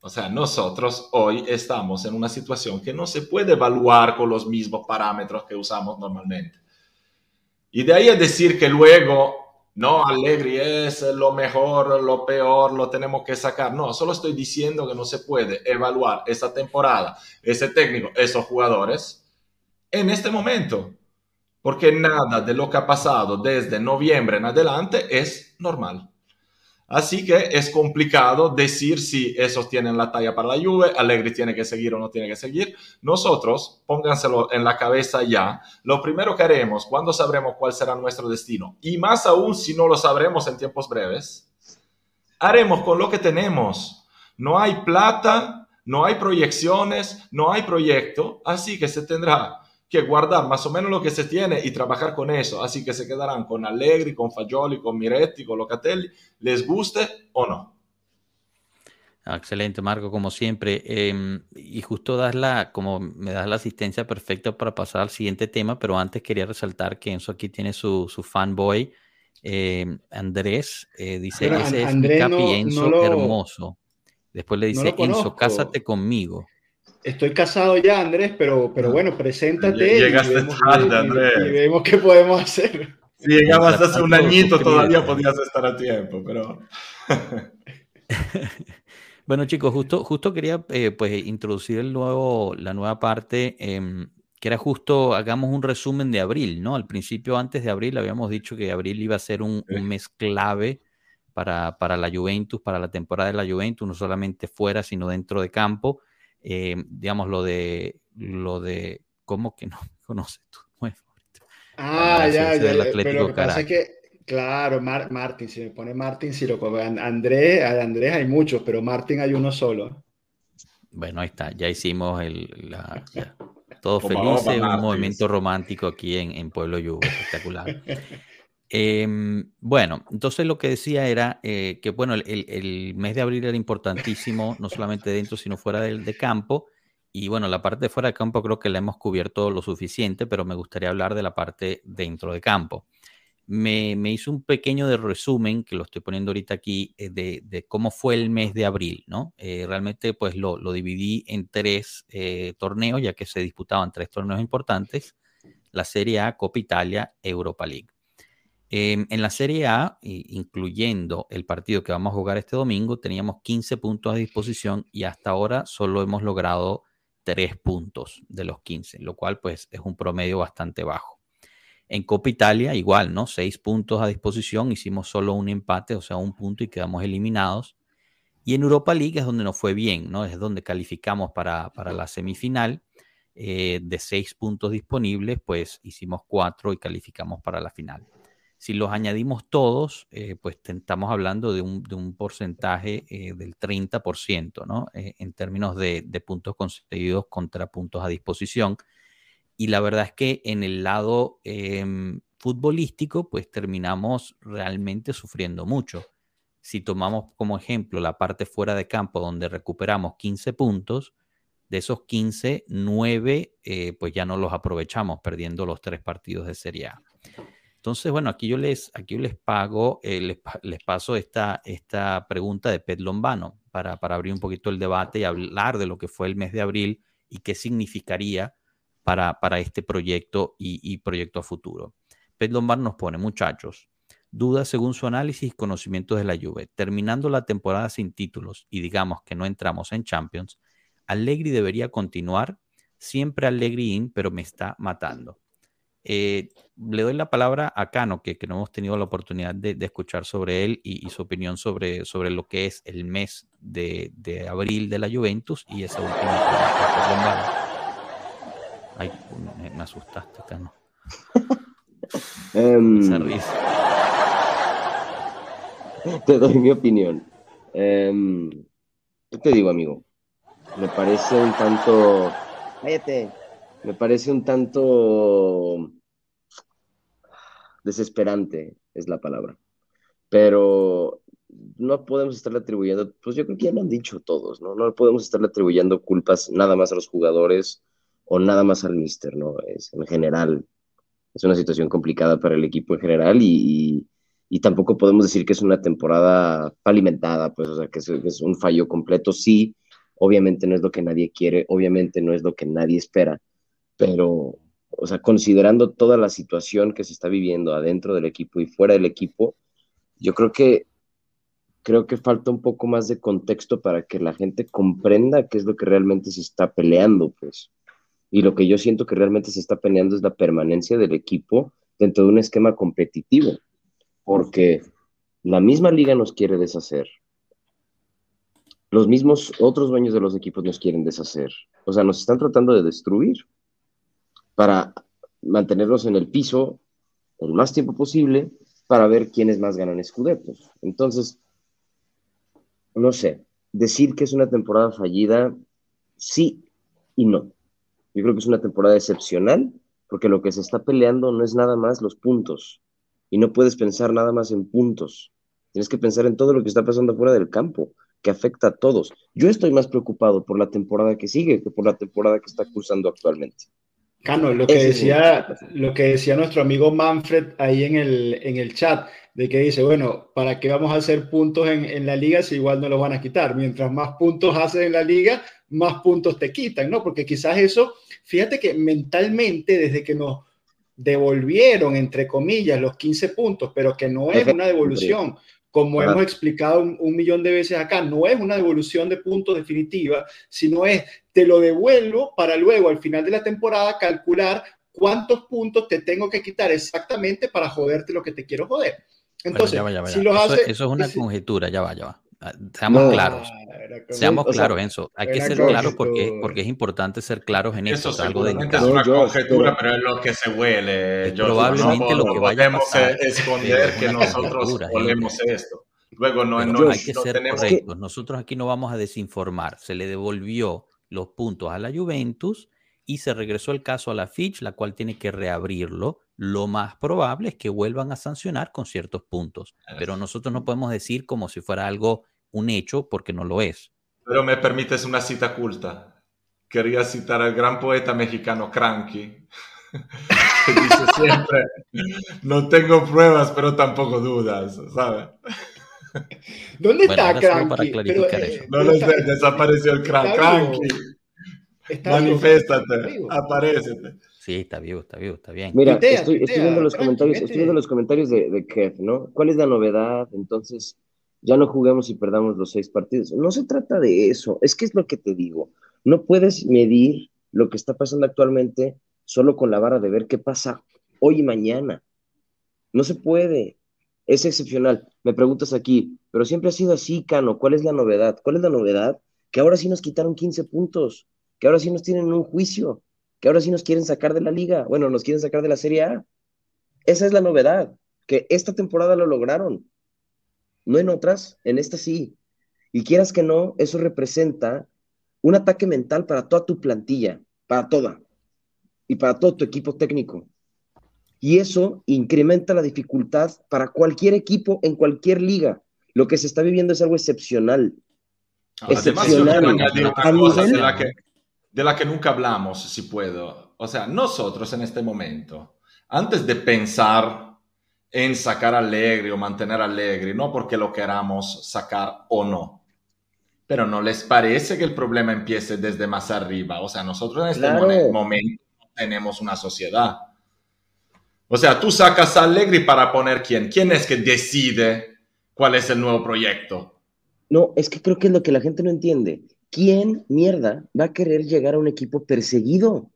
O sea, nosotros hoy estamos en una situación que no se puede evaluar con los mismos parámetros que usamos normalmente. Y de ahí a decir que luego no, Allegri es lo mejor, lo peor, lo tenemos que sacar. No, solo estoy diciendo que no se puede evaluar esta temporada, ese técnico, esos jugadores en este momento, porque nada de lo que ha pasado desde noviembre en adelante es normal. Así que es complicado decir si esos tienen la talla para la Juve, Allegri tiene que seguir o no tiene que seguir. Nosotros, pónganselo en la cabeza ya, lo primero que haremos cuando sabremos cuál será nuestro destino, y más aún si no lo sabremos en tiempos breves, haremos con lo que tenemos. No hay plata, no hay proyecciones, no hay proyecto, así que se tendrá que guardar más o menos lo que se tiene y trabajar con eso. Así que se quedarán con Allegri, con Fagioli, con Miretti, con Locatelli, les guste o no. Ah, excelente, Marco, como siempre. Em, y justo das la, como me das la asistencia perfecta para pasar al siguiente tema, pero antes quería resaltar que Enzo aquí tiene su, su fanboy, em, Andrés, eh, dice, ese es mi capi Enzo hermoso. Después le dice, Enzo, cásate conmigo. Estoy casado ya, Andrés, pero, pero bueno, preséntate. Llegaste y vemos, tarde, Andrés. Y, vemos qué podemos hacer. Si llegabas hace un añito, todavía podías estar a tiempo, pero. bueno, chicos, justo, justo quería eh, pues introducir el nuevo, la nueva parte, eh, que era justo, hagamos un resumen de abril, ¿no? Al principio, antes de abril, habíamos dicho que abril iba a ser un, un mes clave para, para la Juventus, para la temporada de la Juventus, no solamente fuera, sino dentro de campo. Eh, digamos, lo de, lo de, ¿cómo que no conoces tú? Ah, ya, ya, pero lo que pasa es que Claro, Martín, si me pone Martín, si lo Andrés, Andrés hay muchos, pero Martín hay uno solo. Bueno, ahí está, ya hicimos el, la, todo feliz, un movimiento romántico aquí en, en Pueblo Yugo, espectacular. Em, bueno, entonces lo que decía era eh, que, bueno, el, mes de abril era importantísimo, no solamente dentro, sino fuera del de campo. Y bueno, la parte de fuera de campo creo que la hemos cubierto lo suficiente, pero me gustaría hablar de la parte dentro de campo. Me, me hizo un pequeño de resumen, que lo estoy poniendo ahorita aquí, eh, de, cómo fue el mes de abril, ¿no? Eh, realmente pues lo, lo, dividí en tres torneos, ya que se disputaban tres torneos importantes, la Serie A, Copa Italia, Europa League. Em, en la Serie A, incluyendo el partido que vamos a jugar este domingo, teníamos 15 puntos a disposición y hasta ahora solo hemos logrado 3 puntos de los 15, lo cual pues es un promedio bastante bajo. En Copa Italia igual, ¿no? 6 puntos a disposición, hicimos solo un empate, o sea, un punto y quedamos eliminados. Y en Europa League es donde nos fue bien, ¿no? Es donde calificamos para, la semifinal. Eh, de 6 puntos disponibles, pues hicimos 4 y calificamos para la final. Si los añadimos todos, eh, pues estamos hablando de un, porcentaje eh, del 30%, ¿no? Eh, en términos de, puntos conseguidos contra puntos a disposición. Y la verdad es que en el lado em, futbolístico, pues terminamos realmente sufriendo mucho. Si tomamos como ejemplo la parte fuera de campo donde recuperamos 15 puntos, de esos 15, 9 pues ya no los aprovechamos perdiendo los tres partidos de Serie A. Entonces, bueno, aquí yo les, aquí les pago, eh, les, paso esta, esta pregunta de Pet Lombano para, abrir un poquito el debate y hablar de lo que fue el mes de abril y qué significaría para, para este proyecto y, proyecto a futuro. Pet Lombano nos pone, muchachos, dudas según su análisis y conocimientos de la Juve. Terminando la temporada sin títulos y digamos que no entramos en Champions, Allegri debería continuar, siempre Allegri in, pero me está matando. Eh, le doy la palabra a Cano, que, no hemos tenido la oportunidad de, escuchar sobre él y, su opinión sobre, sobre lo que es el mes de, abril de la Juventus y esa última. Ay, me, asustaste, Cano. Em, te doy mi opinión. Em, ¿Qué te digo, amigo? Me parece un tanto. Cállate me parece un tanto desesperante, es la palabra. Pero no podemos estarle atribuyendo, pues yo creo que ya lo han dicho todos, ¿no? No podemos estarle atribuyendo culpas nada más a los jugadores o nada más al mister, ¿no? Es en general, es una situación complicada para el equipo en general y, tampoco podemos decir que es una temporada falimentada, pues, o sea, que es un fallo completo. Sí, obviamente no es lo que nadie quiere, obviamente no es lo que nadie espera, pero, o sea, considerando toda la situación que se está viviendo adentro del equipo y fuera del equipo, yo creo que creo que falta un poco más de contexto para que la gente comprenda qué es lo que realmente se está peleando, pues. Y lo que yo siento que realmente se está peleando es la permanencia del equipo dentro de un esquema competitivo, porque la misma liga nos quiere deshacer. Los mismos otros dueños de los equipos nos quieren deshacer. O sea, nos están tratando de destruir para mantenerlos en el piso el más tiempo posible para ver quiénes más ganan escudetos. Entonces, no sé, decir que es una temporada fallida, sí y no. Yo creo que es una temporada excepcional porque lo que se está peleando no es nada más los puntos y no puedes pensar nada más en puntos. Tienes que pensar en todo lo que está pasando fuera del campo, que afecta a todos. Yo estoy más preocupado por la temporada que sigue que por la temporada que está cursando actualmente. Cano, lo que, decía, lo que decía nuestro amigo Manfred ahí en el, en el chat, de que dice, bueno, ¿para qué vamos a hacer puntos en, en, la liga si igual no los van a quitar? Mientras más puntos haces en la liga, más puntos te quitan, ¿no? Porque quizás eso, fíjate que mentalmente, desde que nos devolvieron, entre comillas, los 15 puntos, pero que no es una devolución, como hemos explicado un, millón de veces acá, no es una devolución de puntos definitiva, sino es te lo devuelvo para luego al final de la temporada calcular cuántos puntos te tengo que quitar exactamente para joderte lo que te quiero joder. Entonces, si eso, es una conjetura, ya va, ya va. Ah, seamos claros. Seamos claros, Enzo. Hay que ser claros porque, porque es importante ser claros en eso. Eso algo de es una conjetura, pero es lo que se huele. probablemente lo que vaya a pasar. esconder que nosotros olemos esto. Luego no, no hay que ser correctos. Nosotros aquí no vamos a desinformar. Se le devolvió los puntos a la Juventus y se regresó el caso a la Fitch, la cual tiene que reabrirlo. Lo más probable es que vuelvan a sancionar con ciertos puntos, pero nosotros no podemos decir como si fuera algo un hecho porque no lo es. Pero me permites una cita culta. Quería citar al gran poeta mexicano Cranky, que dice siempre, no tengo pruebas, pero tampoco dudas, ¿sabes? ¿Dónde está Cranky? Para clarificar eso. No lo sé, desapareció el Cranky. Maniféstate, aparecete. Sí, está vivo, está vivo, está bien. Mira, estoy, viendo los comentarios, estoy viendo los comentarios de, de Kev, ¿no? ¿Cuál es la novedad? Entonces, ya no juguemos y perdamos los seis partidos. No se trata de eso, es que es lo que te digo. No puedes medir lo que está pasando actualmente solo con la vara de ver qué pasa hoy y mañana. No se puede. Es excepcional. Me preguntas aquí, pero siempre ha sido así, Cano. ¿Cuál es la novedad? ¿Cuál es la novedad? Que ahora sí nos quitaron 15 puntos que ahora sí nos tienen un juicio, que ahora sí nos quieren sacar de la liga, bueno, nos quieren sacar de la Serie A. Esa es la novedad, que esta temporada lo lograron. No en otras, en esta sí. Y quieras que no, eso representa un ataque mental para toda tu plantilla, para toda, y para todo tu equipo técnico. Y eso incrementa la dificultad para cualquier equipo en cualquier liga. Lo que se está viviendo es algo excepcional. excepcional. que, de la que nunca hablamos, si puedo. O sea, nosotros en este momento, antes de pensar en sacar alegre o mantener alegre, no porque lo queramos sacar o no, pero ¿no les parece que el problema empiece desde más arriba? O sea, nosotros en este momento tenemos una sociedad. O sea, tú sacas a Allegri para poner quién. ¿Quién es que decide cuál es el nuevo proyecto? No, es que creo que es lo que la gente no entiende. ¿Quién mierda va a querer llegar a un equipo perseguido?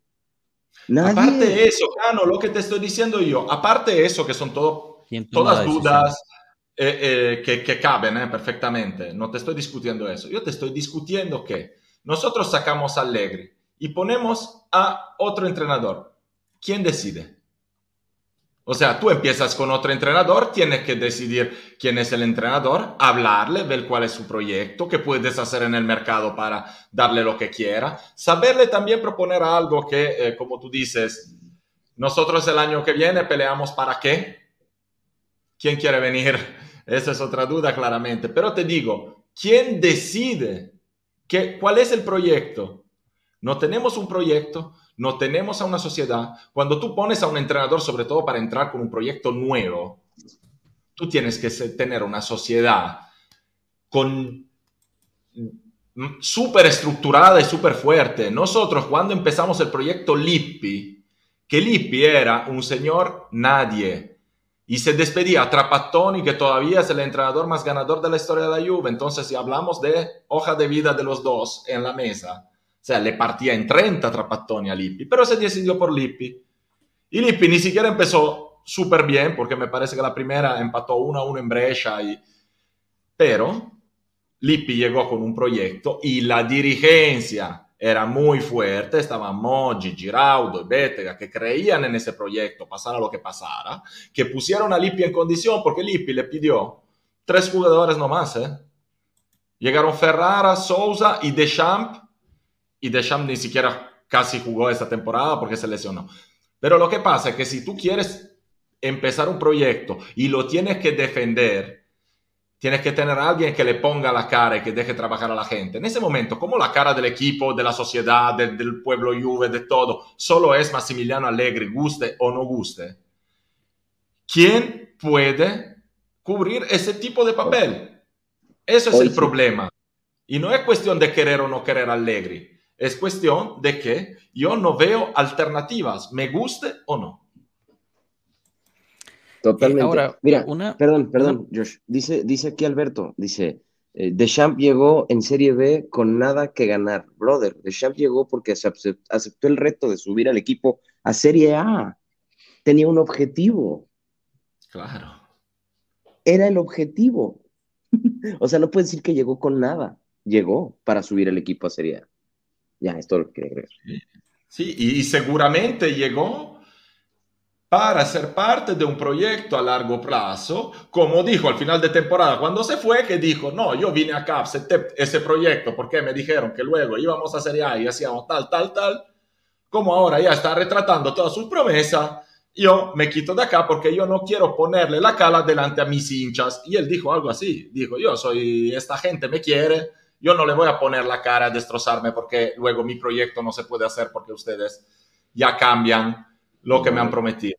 Nadie. Aparte de eso, Cano, lo que te estoy diciendo yo, aparte de eso, que son todo, todas dudas eh, eh, que, que, caben eh, perfectamente, no te estoy discutiendo eso, yo te estoy discutiendo que nosotros sacamos a Allegri y ponemos a otro entrenador. ¿Quién decide? O sea, tú empiezas con otro entrenador, tienes que decidir quién es el entrenador, hablarle, ver cuál es su proyecto, qué puedes hacer en el mercado para darle lo que quiera, saberle también proponer algo que, eh, como tú dices, nosotros el año que viene peleamos para qué. ¿Quién quiere venir? Esa es otra duda claramente. Pero te digo, ¿quién decide qué, cuál es el proyecto? No tenemos un proyecto, no tenemos a una sociedad. Cuando tú pones a un entrenador, sobre todo para entrar con un proyecto nuevo, tú tienes que tener una sociedad con súper estructurada y súper fuerte. Nosotros cuando empezamos el proyecto Lippi, que Lippi era un señor nadie y se despedía a Trapattoni, que todavía es el entrenador más ganador de la historia de la Juve. Entonces, si hablamos de hoja de vida de los dos en la mesa, sea, le partía en 30 Trapattoni a Lippi, pero se decidió por Lippi. Y Lippi ni siquiera empezó súper bien, porque me parece que la primera empató 1 a 1 en Brescia, y... pero Lippi llegó con un proyecto y la dirigencia era muy fuerte, estaban Moggi, Giraudo y Bettega que creían en ese proyecto, pasara lo que pasara, que pusieron a Lippi en condición porque Lippi le pidió tres jugadores nomás. ¿eh? Llegaron Ferrara, Sousa y Deschamps y Deschamps ni siquiera casi jugó esta temporada porque se lesionó. Pero lo que pasa es que si tú quieres empezar un proyecto y lo tienes que defender, tienes que tener a alguien que le ponga la cara y que deje trabajar a la gente. En ese momento, como la cara del equipo, de la sociedad, del, pueblo Juve, de todo, solo es Massimiliano Allegri, guste o no guste, ¿quién puede cubrir ese tipo de papel? Eso es el problema. Y no es cuestión de querer o no querer a Allegri. Es cuestión de que yo no veo alternativas, me guste o no. Totalmente. Ahora, Mira, perdón, perdón, Josh. Dice, dice aquí Alberto, dice, eh, Deschamps llegó en Serie B con nada que ganar. Brother, Deschamps llegó porque aceptó el reto de subir al equipo a Serie A. Tenía un objetivo. Claro. Era el objetivo. O sea, no puede decir que llegó con nada. Llegó para subir el equipo a Serie A. Ya, esto lo que Sí, y seguramente llegó para ser parte de un proyecto a largo plazo, como dijo al final de temporada cuando se fue, que dijo, no, yo vine acá, acepté ese proyecto porque me dijeron que luego íbamos a Serie A y hacíamos tal, tal, tal, como ahora ya está retratando todas sus promesas, yo me quito de acá porque yo no quiero ponerle la cala delante a mis hinchas. Y él dijo algo así, dijo, yo soy, esta gente me quiere, yo no le voy a poner la cara a destrozarme porque luego mi proyecto no se puede hacer porque ustedes ya cambian lo que me han prometido.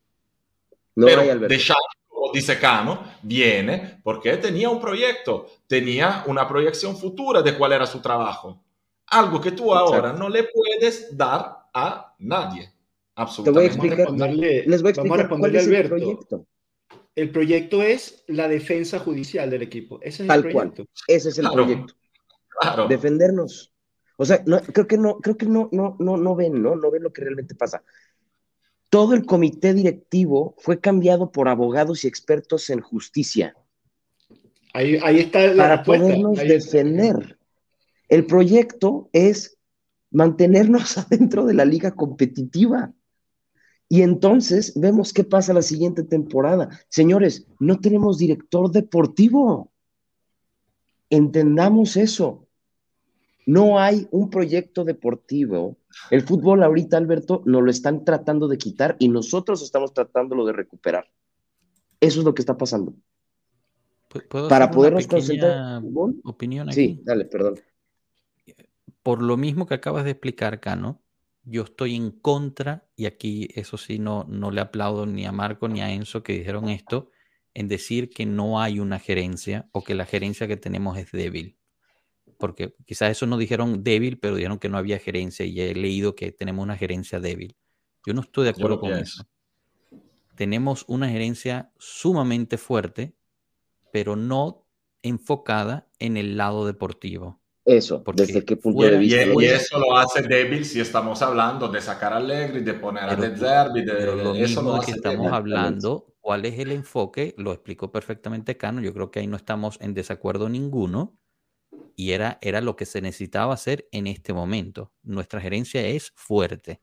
No Pero de como dice Cano, viene porque tenía un proyecto, tenía una proyección futura de cuál era su trabajo. Algo que tú ahora no le puedes dar a nadie. Absolutamente. Te voy a explicar, les voy a explicar cuál es el proyecto. El proyecto es la defensa judicial del equipo. Ese es Tal el proyecto. Cual. Ese es el proyecto. Claro. Defendernos. O sea, no, creo que no, creo que no, no, no, no ven, ¿no? No ven lo que realmente pasa todo el comité directivo fue cambiado por abogados y expertos en justicia. Ahí, está la Para podernos defender. El proyecto es mantenernos adentro de la liga competitiva. Y entonces vemos qué pasa la siguiente temporada. Señores, no tenemos director deportivo. Entendamos eso. No hay un proyecto deportivo el fútbol ahorita, Alberto, nos lo están tratando de quitar y nosotros estamos tratándolo de recuperar. Eso es lo que está pasando. Para podernos concentrar. Opinión aquí? Sí, dale, perdón. Por lo mismo que acabas de explicar, Cano, yo estoy en contra, y aquí eso sí no, no le aplaudo ni a Marco ni a Enzo que dijeron esto, en decir que no hay una gerencia o que la gerencia que tenemos es débil porque quizás eso no dijeron débil, pero dijeron que no había gerencia y he leído que tenemos una gerencia débil. Yo no estoy de acuerdo con eso. Tenemos una gerencia sumamente fuerte, pero no enfocada en el lado deportivo. Eso, ¿desde qué punto de vista? Y, eso lo hace débil si estamos hablando de sacar a Allegri, de poner a De Zerbi, de, pero lo eso mismo que estamos hablando, cuál es el enfoque, lo explicó perfectamente Cano, yo creo que ahí no estamos en desacuerdo ninguno, y era, era lo que se necesitaba hacer en este momento. Nuestra gerencia es fuerte.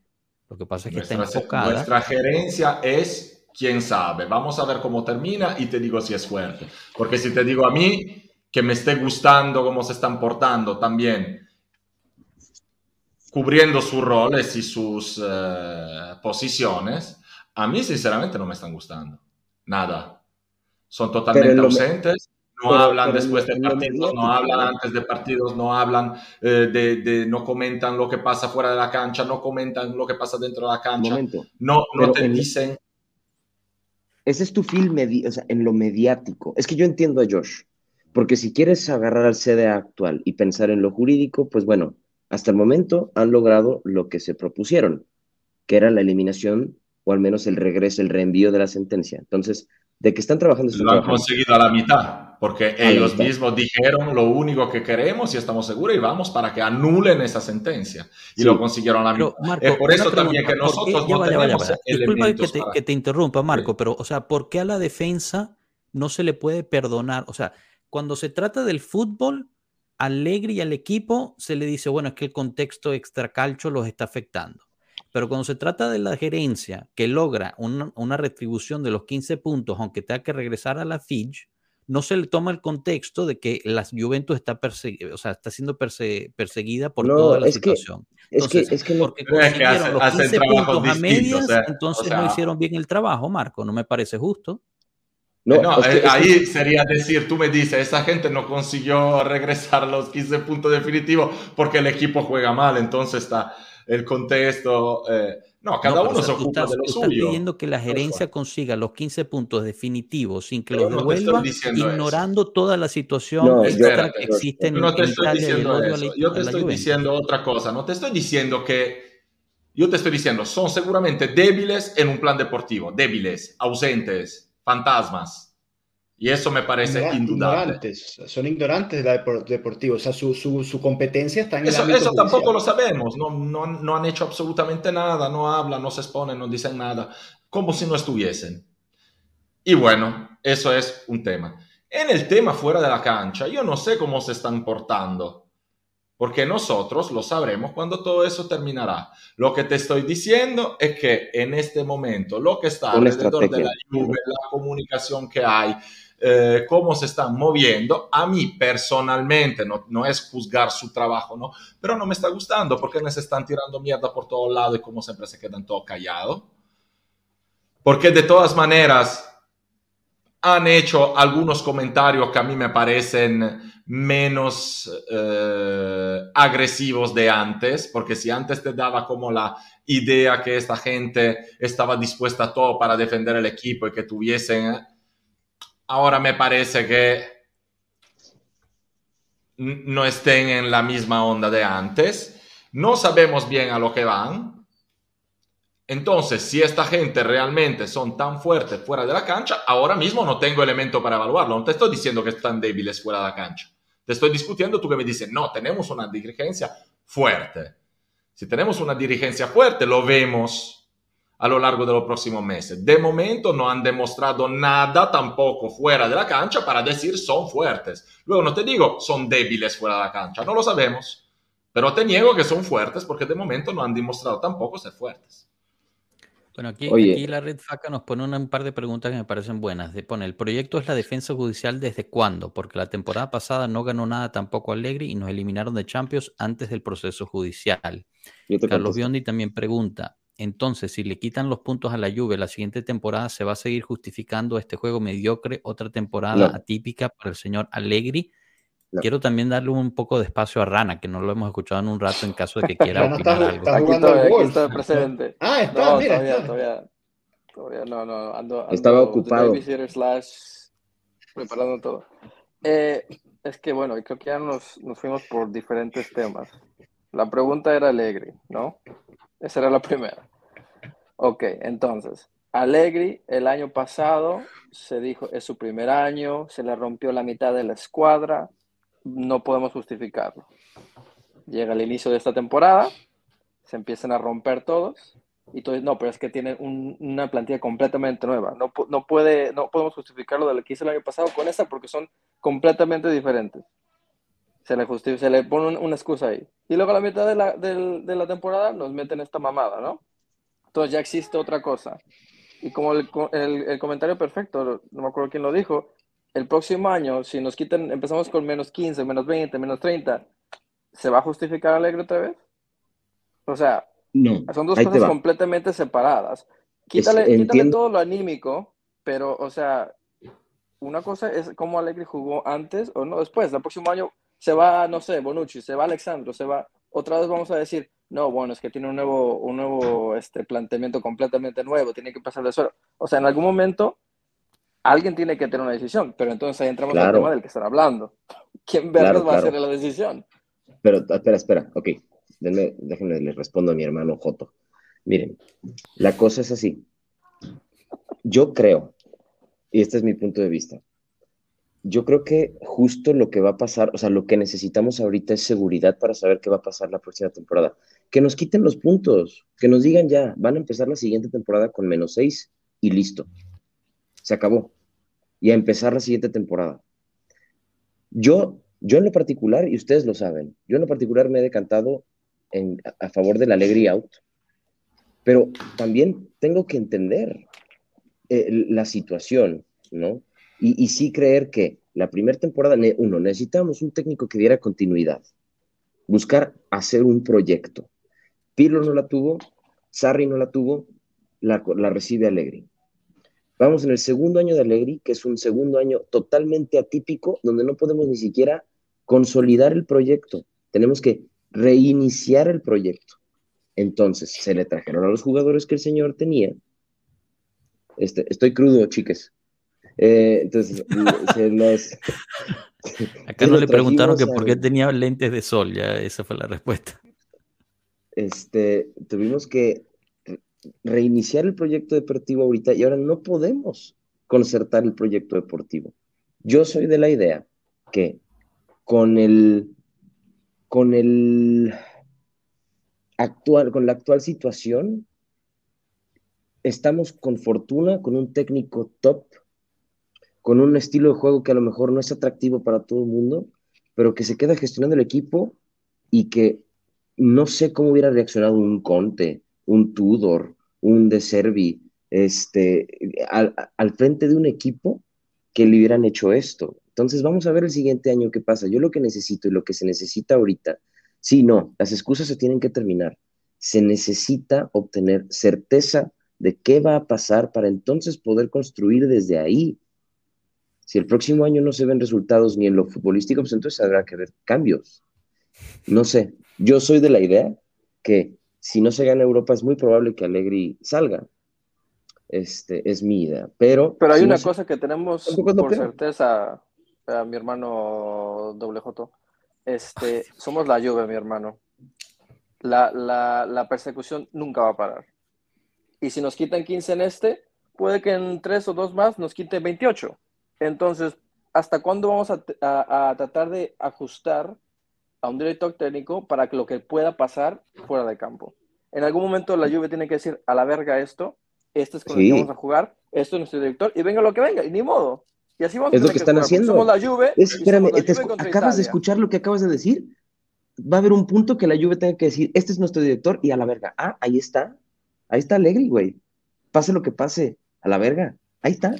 Lo que pasa es que está enfocada. Nuestra gerencia es, quién sabe, vamos a ver cómo termina y te digo si es fuerte. Porque si te digo a mí que me esté gustando cómo se están portando también, cubriendo sus roles y sus eh, posiciones, a mí sinceramente no me están gustando. Nada. Son totalmente ausentes no hablan después de partidos, no hablan antes de partidos, no hablan eh, de, no comentan lo que pasa fuera de la cancha, no comentan lo que pasa dentro de la cancha, no, no te dicen. Ese es tu film, o sea, en lo mediático. Es que yo entiendo a Josh, porque si quieres agarrar al CDA actual y pensar en lo jurídico, pues bueno, hasta el momento han logrado lo que se propusieron, que era la eliminación o al menos el regreso, el reenvío de la sentencia. Entonces, de que están trabajando. lo han conseguido a la mitad, porque ellos mismos dijeron lo único que queremos y estamos seguros y vamos para que anulen esa sentencia. Y lo consiguieron a la mitad. es por eso también que nosotros no tenemos Disculpa que te, que te, interrumpa, Marco, pero, o sea, ¿por qué a la defensa no se le puede perdonar? O sea, cuando se trata del fútbol, Alegre y al equipo se le dice, bueno, es que el contexto extracalcho los está afectando. Pero cuando se trata de la gerencia que logra una, retribución de los 15 puntos, aunque tenga que regresar a la Fitch, no se le toma el contexto de que la Juventus está, o sea, está siendo perseguida por toda la situación. es que, es que porque consiguieron los 15 puntos a medias, entonces no hicieron bien el trabajo, Marco. No me parece justo. No, eh, ahí sería decir, tú me dices, esa gente no consiguió regresar los 15 puntos definitivos porque el equipo juega mal, entonces está el contexto. Eh, no, cada uno se ocupa de lo suyo. Estás pidiendo que la gerencia consiga los 15 puntos definitivos sin que los devuelva, ignorando toda la situación extra que existe en, no te estoy diciendo eso. Yo te estoy diciendo otra cosa. No te estoy diciendo que. Yo te estoy diciendo, son seguramente débiles en un plan deportivo, débiles, ausentes, fantasmas y eso me parece indudable. Ignorantes, son ignorantes de la deportivo, o sea, su, su, su, competencia está en Eso, eso tampoco lo sabemos, no, no, no, han hecho absolutamente nada, no hablan, no se exponen, no dicen nada, como si no estuviesen. Y bueno, eso es un tema. En el tema fuera de la cancha, yo no sé cómo se están portando, porque nosotros lo sabremos cuando todo eso terminará. Lo que te estoy diciendo es que en este momento lo que está alrededor de la Juve, la comunicación que hay, eh, cómo se están moviendo, a mí personalmente, no, no, es juzgar su trabajo, ¿no? Pero no me está gustando porque les están tirando mierda por todos lados y como siempre se quedan todos callados. Porque de todas maneras, han hecho algunos comentarios que a mí me parecen menos eh, agresivos de antes, porque si antes te daba como la idea que esta gente estaba dispuesta a todo para defender el equipo y que tuviesen, ahora me parece que no estén en la misma onda de antes. No sabemos bien a lo que van, entonces, si esta gente realmente son tan fuertes fuera de la cancha, ahora mismo no tengo elemento para evaluarlo. No te estoy diciendo que están débiles fuera de la cancha. Te estoy discutiendo tú que me dices, no, tenemos una dirigencia fuerte. Si tenemos una dirigencia fuerte, lo vemos a lo largo de los próximos meses. De momento no han demostrado nada tampoco fuera de la cancha para decir son fuertes. Luego no te digo son débiles fuera de la cancha, no lo sabemos. Pero te niego que son fuertes porque de momento no han demostrado tampoco ser fuertes. Bueno, aquí, la Red Faca nos pone un par de preguntas que me parecen buenas. De, pone, ¿el proyecto es la defensa judicial desde cuándo? Porque la temporada pasada no ganó nada tampoco Allegri y nos eliminaron de Champions antes del proceso judicial. Carlos Biondi también pregunta, entonces, si le quitan los puntos a la Juve la siguiente temporada, ¿se va a seguir justificando este juego mediocre, otra temporada atípica para el señor Allegri? Quiero también darle un poco de espacio a Rana, que no lo hemos escuchado en un rato en caso de que quiera opinar algo. aquí, estoy, está presente. Ah, está, mira. Todavía, todavía, todavía, no, no, ando, Estaba ocupado. Slash, preparando todo. Eh, es que, bueno, creo que ya nos, nos fuimos por diferentes temas. La pregunta era Alegri, ¿no? Esa era la primera. Ok, entonces, Allegri el año pasado se dijo es su primer año, se le rompió la mitad de la escuadra, no podemos justificarlo. Llega el inicio de esta temporada, se empiezan a romper todos, y entonces no, pero es que tiene una plantilla completamente nueva. No, no, puede, no podemos justificarlo de lo que hizo el año pasado con esta porque son completamente diferentes. Se le, se le pone una excusa ahí. Y luego a la mitad de la, de la temporada nos meten esta mamada, ¿no? Entonces ya existe otra cosa. Y como el, el, el, comentario perfecto, no me acuerdo quién lo dijo, el próximo año, si nos quitan, empezamos con menos 15, menos 20, menos 30, ¿se va a justificar Alegre otra vez? O sea, no, son dos cosas completamente separadas. Quítale, quítale todo lo anímico, pero, o sea, una cosa es cómo Alegre jugó antes o no después. El próximo año se va, no sé, Bonucci, se va Alexandro, se va. Otra vez vamos a decir, no, bueno, es que tiene un nuevo, un nuevo este, planteamiento completamente nuevo, tiene que pasar de suelo. O sea, en algún momento alguien tiene que tener una decisión, pero entonces ahí entramos al tema del que están hablando. ¿Quién verlos va a hacer la decisión? Pero, espera, espera, ok. déjenme, le respondo a mi hermano Joto. Miren, la cosa es así. Yo creo, y este es mi punto de vista, yo creo que justo lo que va a pasar, o sea, lo que necesitamos ahorita es seguridad para saber qué va a pasar la próxima temporada. Que nos quiten los puntos, que nos digan ya, van a empezar la siguiente temporada con menos seis y listo se acabó. Y a empezar la siguiente temporada. Yo, yo en lo particular, y ustedes lo saben, yo en lo particular me he decantado en, a, favor del Alegri Out, pero también tengo que entender eh, la situación, ¿no? Y, y, sí creer que la primera temporada, uno, necesitamos un técnico que diera continuidad, buscar hacer un proyecto. Pirlo no la tuvo, Sarri no la tuvo, la, la recibe Alegri. Vamos en el segundo año de Allegri, que es un segundo año totalmente atípico, donde no podemos ni siquiera consolidar el proyecto. Tenemos que reiniciar el proyecto. Entonces, se le trajeron a los jugadores que el señor tenía. Este, estoy crudo, chiques. Eh, entonces, se los... Acá no le preguntaron que por qué tenía lentes de sol, ya esa fue la respuesta. Este, tuvimos que reiniciar el proyecto deportivo ahorita y ahora no podemos concertar el proyecto deportivo. Yo soy de la idea que con el con el actual con la actual situación estamos con fortuna con un técnico top con un estilo de juego que a lo mejor no es atractivo para todo el mundo, pero que se queda gestionando el equipo y que no sé cómo hubiera reaccionado un Conte, un Tudor, un De Servi, este, al, al, frente de un equipo que le hubieran hecho esto. Entonces vamos a ver el siguiente año qué pasa. Yo lo que necesito y lo que se necesita ahorita, sí, no, las excusas se tienen que terminar. Se necesita obtener certeza de qué va a pasar para entonces poder construir desde ahí. Si el próximo año no se ven resultados ni en lo futbolístico, pues entonces habrá que ver cambios. No sé, yo soy de la idea que si no se gana Europa es muy probable que Allegri salga. Este, es mi idea. Pero, pero hay una cosa que tenemos por certeza, a mi hermano Doble J. Este, somos la lluvia, mi hermano. La, la, la, persecución nunca va a parar. Y si nos quitan 15 en este, puede que en tres o dos más nos quiten 28. Entonces, ¿hasta cuándo vamos a, a, a tratar de ajustar a un director técnico para que lo que pueda pasar fuera de campo? En algún momento la lluvia tiene que decir, a la verga esto, esto es con lo que vamos a jugar, esto es nuestro director, y venga lo que venga, y ni modo. Y así vamos es lo que están haciendo. Somos la Juve. espérame, acabas de escuchar lo que acabas de decir. Va a haber un punto que la Juve tenga que decir, este es nuestro director, y a la verga. Ah, ahí está. Ahí está Allegri, güey. Pase lo que pase, a la verga. Ahí está.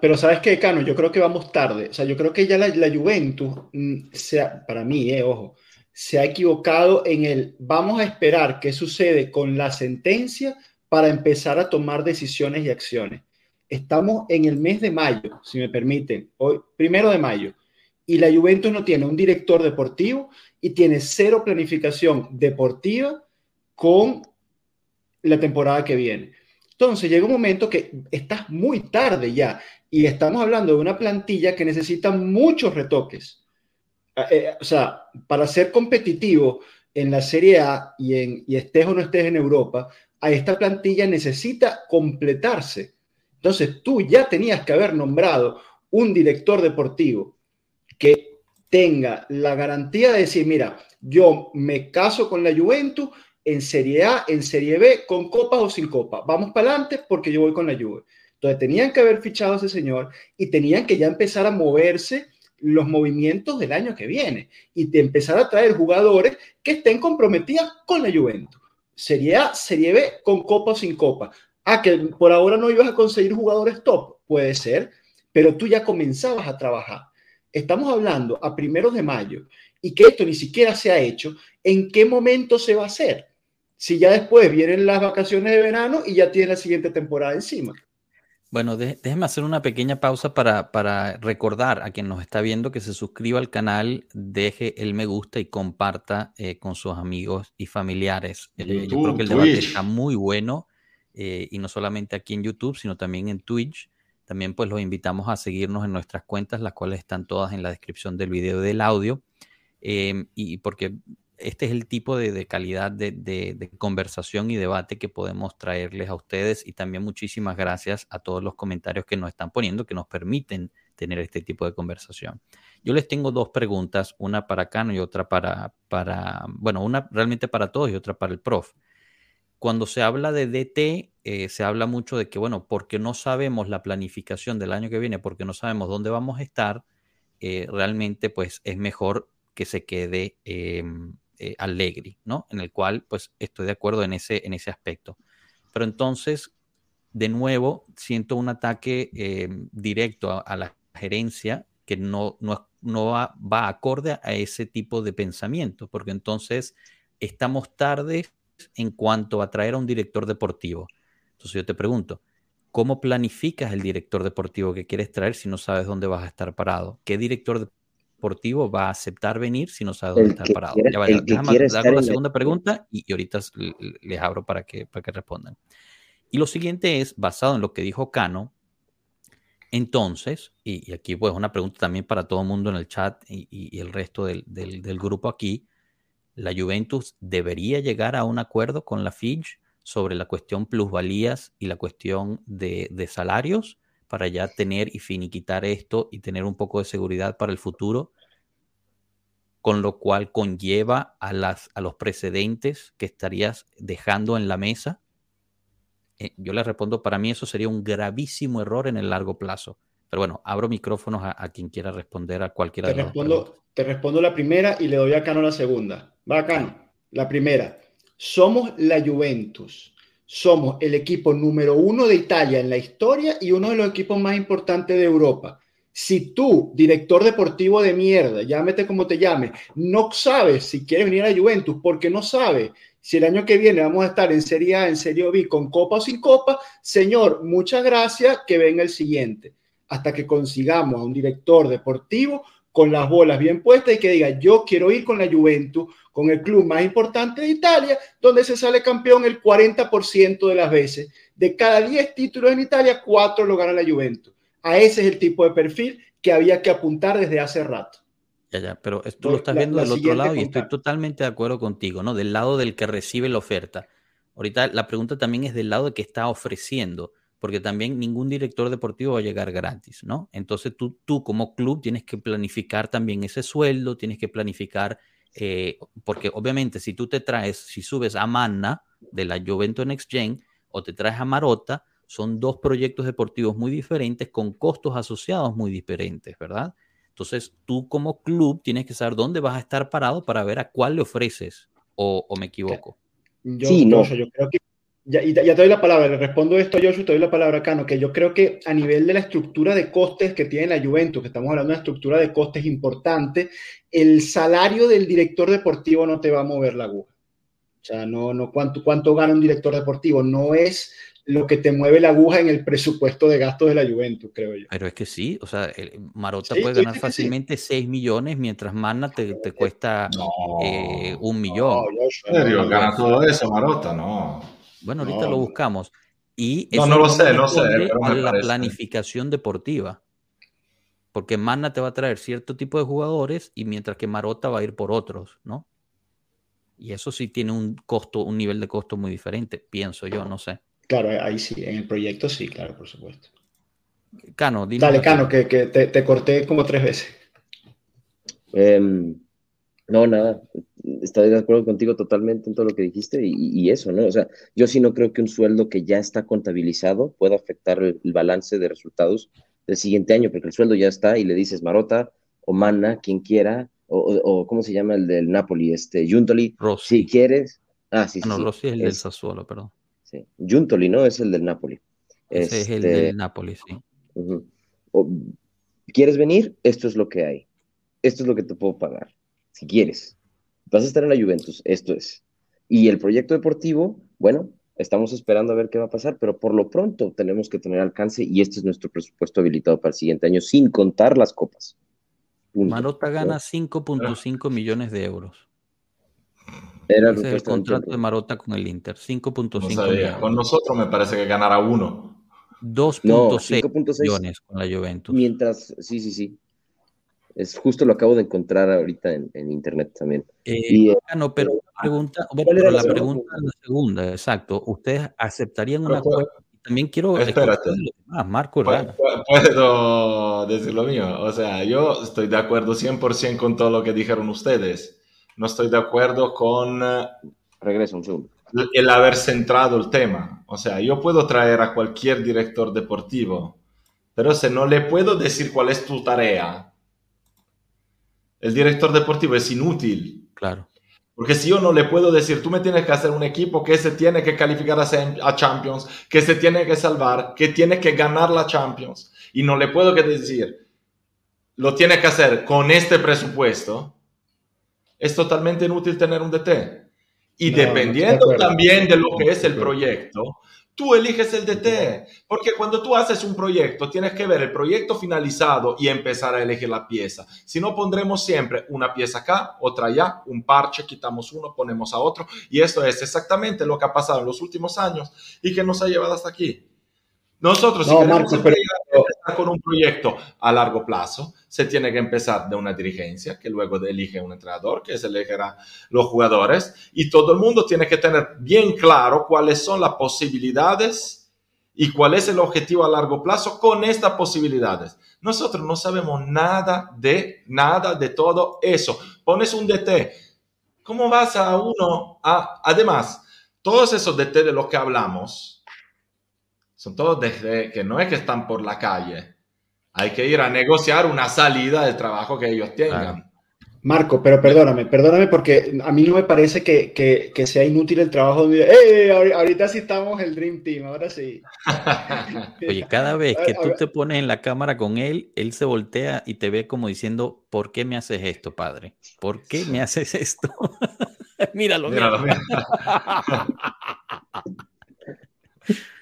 Pero sabes qué, Cano, yo creo que vamos tarde. O sea, yo creo que ya la, la Juventus, mm, sea, para mí, eh, ojo, se ha equivocado en el vamos a esperar qué sucede con la sentencia para empezar a tomar decisiones y acciones. Estamos en el mes de mayo, si me permiten, hoy, primero de mayo, y la Juventus no tiene un director deportivo y tiene cero planificación deportiva con la temporada que viene. Entonces llega un momento que estás muy tarde ya y estamos hablando de una plantilla que necesita muchos retoques. Eh, eh, o sea, para ser competitivo en la Serie A y, en, y estés o no estés en Europa, a esta plantilla necesita completarse. Entonces tú ya tenías que haber nombrado un director deportivo que tenga la garantía de decir, mira, yo me caso con la Juventus en Serie A, en Serie B, con copa o sin copa. Vamos para adelante porque yo voy con la Juve. Entonces tenían que haber fichado a ese señor y tenían que ya empezar a moverse los movimientos del año que viene y de empezar a traer jugadores que estén comprometidos con la Juventus. Serie A, Serie B, con copa o sin copa. Ah, que por ahora no ibas a conseguir jugadores top, puede ser, pero tú ya comenzabas a trabajar. Estamos hablando a primeros de mayo y que esto ni siquiera se ha hecho. ¿En qué momento se va a hacer? Si ya después vienen las vacaciones de verano y ya tiene la siguiente temporada encima. Bueno, déjeme hacer una pequeña pausa para, para, recordar a quien nos está viendo que se suscriba al canal, deje el me gusta y comparta eh, con sus amigos y familiares. Eh, yo creo que el debate está muy bueno eh, y no solamente aquí en YouTube, sino también en Twitch. También pues los invitamos a seguirnos en nuestras cuentas, las cuales están todas en la descripción del video del audio. y porque este es el tipo de, calidad de, conversación y debate que podemos traerles a ustedes y también muchísimas gracias a todos los comentarios que nos están poniendo que nos permiten tener este tipo de conversación. Yo les tengo dos preguntas, una para Cano y otra para, bueno, una realmente para todos y otra para el prof. Cuando se habla de DT, eh, se habla mucho de que, bueno, porque no sabemos la planificación del año que viene, porque no sabemos dónde vamos a estar, eh, realmente pues es mejor que se quede em, eh, Allegri, ¿no? En el cual, pues, estoy de acuerdo en ese, en ese aspecto. Pero entonces, de nuevo, siento un ataque eh, directo a, la gerencia que no, no, no va, va, acorde a ese tipo de pensamiento, porque entonces estamos tarde en cuanto a traer a un director deportivo. Entonces yo te pregunto, ¿cómo planificas el director deportivo que quieres traer si no sabes dónde vas a estar parado? ¿Qué director deportivo va a aceptar venir si no sabe dónde está parado. ya vaya, déjame dar la segunda pregunta y, ahorita les abro para que, para que respondan. Y lo siguiente es, basado en lo que dijo Cano, entonces, y, aquí pues una pregunta también para todo el mundo en el chat y, el resto del, del, del, grupo aquí, ¿la Juventus debería llegar a un acuerdo con la Fitch sobre la cuestión plusvalías y la cuestión de, de salarios? Para ya tener y finiquitar esto y tener un poco de seguridad para el futuro, con lo cual conlleva a, las, a los precedentes que estarías dejando en la mesa. Eh, yo le respondo, para mí eso sería un gravísimo error en el largo plazo. Pero bueno, abro micrófonos a, quien quiera responder a cualquiera te de respondo, Te respondo la primera y le doy a Cano la segunda. Va, Cano. La primera. Somos la Juventus. Somos el equipo número uno de Italia en la historia y uno de los equipos más importantes de Europa. Si tú, director deportivo de mierda, llámete como te llame, no sabes si quieres venir a Juventus porque no sabes si el año que viene vamos a estar en Serie A, en Serie B, con copa o sin copa, señor, muchas gracias, que venga el siguiente. Hasta que consigamos a un director deportivo con las bolas bien puestas y que diga, yo quiero ir con la Juventus, con el club más importante de Italia, donde se sale campeón el 40% de las veces. De cada 10 títulos en Italia, 4 lo gana la Juventus. A ese es el tipo de perfil que había que apuntar desde hace rato. Ya, ya, pero tú lo estás viendo del otro lado y estoy totalmente de acuerdo contigo, ¿no? Del lado del que recibe la oferta. Ahorita la pregunta también es del lado de que está ofreciendo, porque también ningún director deportivo va a llegar gratis, ¿no? Entonces tú, tú como club tienes que planificar también ese sueldo, tienes que planificar, eh, porque obviamente si tú te traes, si subes a Manna de la Juventus Next Gen o te traes a Marota, son dos proyectos deportivos muy diferentes con costos asociados muy diferentes, ¿verdad? Entonces, tú como club tienes que saber dónde vas a estar parado para ver a cuál le ofreces, o, me equivoco. Yo, sí, no. yo creo que, ya, ya, te doy la palabra, le respondo esto a Joshua, te doy la palabra a Cano, que yo creo que a nivel de la estructura de costes que tiene la Juventus, que estamos hablando de una estructura de costes importante, el salario del director deportivo no te va a mover la aguja. O sea, no, no, cuánto, cuánto gana un director deportivo, no es lo que te mueve la aguja en el presupuesto de gastos de la Juventus, creo yo. Pero es que sí, o sea, Marota puede ganar fácilmente 6 millones, mientras Manna te, cuesta eh, un millón. ¿En serio? ¿Gana todo eso Marota? No. Bueno, ahorita lo buscamos. Y no, no lo sé, no sé. a la planificación deportiva. Porque Manna te va a traer cierto tipo de jugadores y mientras que Marota va a ir por otros, ¿no? Y eso sí tiene un costo, un nivel de costo muy diferente, pienso yo, no sé. Claro, ahí sí, en el proyecto sí, claro, por supuesto. Cano, dime. Dale, Cano, que, te, corté como tres veces. Em, no, nada. Estoy de acuerdo contigo totalmente en todo lo que dijiste y, eso, ¿no? O sea, yo sí no creo que un sueldo que ya está contabilizado pueda afectar el, balance de resultados del siguiente año, porque el sueldo ya está y le dices Marota o Mana, quien quiera, o, ¿cómo se llama el del Napoli? Este, Juntoli. Si quieres. Ah, sí, sí. No, Rossi es el del Sassuolo, perdón. Sí. Giuntoli, ¿no? Es el del Napoli. Ese es el este, del Napoli, sí. ¿Quieres venir? Esto es lo que hay. Esto es lo que te puedo pagar. Si quieres. Vas a estar en la Juventus. Esto es. Y el proyecto deportivo, bueno, estamos esperando a ver qué va a pasar, pero por lo pronto tenemos que tener alcance y este es nuestro presupuesto habilitado para el siguiente año, sin contar las copas. Marota gana 5.5 millones de euros. Era el contrato de Marota con el Inter, 5.5 Con nosotros me parece que ganará uno. 2.6 millones con la Juventus. Mientras, sí, sí, sí. Es justo lo acabo de encontrar ahorita en, internet también. Eh, y, eh, no, pero la pregunta, bueno, la, pregunta la segunda, exacto. ¿Ustedes aceptarían una acuerdo? También quiero Espérate. Ah, Marco Puedo decir lo mío. O sea, yo estoy de acuerdo 100% con todo lo que dijeron ustedes no estoy de acuerdo con eh, Regreso un segundo. el haber centrado el tema. O sea, yo puedo traer a cualquier director deportivo, pero si no le puedo decir cuál es tu tarea, el director deportivo es inútil. Claro. Porque si yo no le puedo decir, tú me tienes que hacer un equipo que se tiene que calificar a, Champions, que se tiene que salvar, que tiene que ganar la Champions, y no le puedo que decir, lo tiene que hacer con este presupuesto, es totalmente inútil tener un DT. Y dependiendo también de lo que es el proyecto, tú eliges el DT. Porque cuando tú haces un proyecto, tienes que ver el proyecto finalizado y empezar a elegir la pieza. Si no, pondremos siempre una pieza acá, otra allá, un parche, quitamos uno, ponemos a otro. Y esto es exactamente lo que ha pasado en los últimos años y que nos ha llevado hasta aquí. Nosotros, si queremos empezar con un proyecto a largo plazo, se tiene que empezar de una dirigencia que luego elige un entrenador, que se elegirá los jugadores, y todo el mundo tiene que tener bien claro cuáles son las posibilidades y cuál es el objetivo a largo plazo con estas posibilidades. Nosotros no sabemos nada de nada de todo eso. Pones un DT, ¿cómo vas a uno a, además, todos esos DT de los que hablamos, son todos desde que no es que están por la calle. hay que ir a negociar una salida del trabajo que ellos tengan. Marco, pero perdóname, perdóname porque a mí no me parece que, sea inútil el trabajo de... ¡Eh! Ahorita sí estamos el Dream Team, ahora sí. Oye, cada vez que tú te pones en la cámara con él, él se voltea y te ve como diciendo, ¿por qué me haces esto, padre? ¿Por qué me haces esto? míralo, míralo. míralo.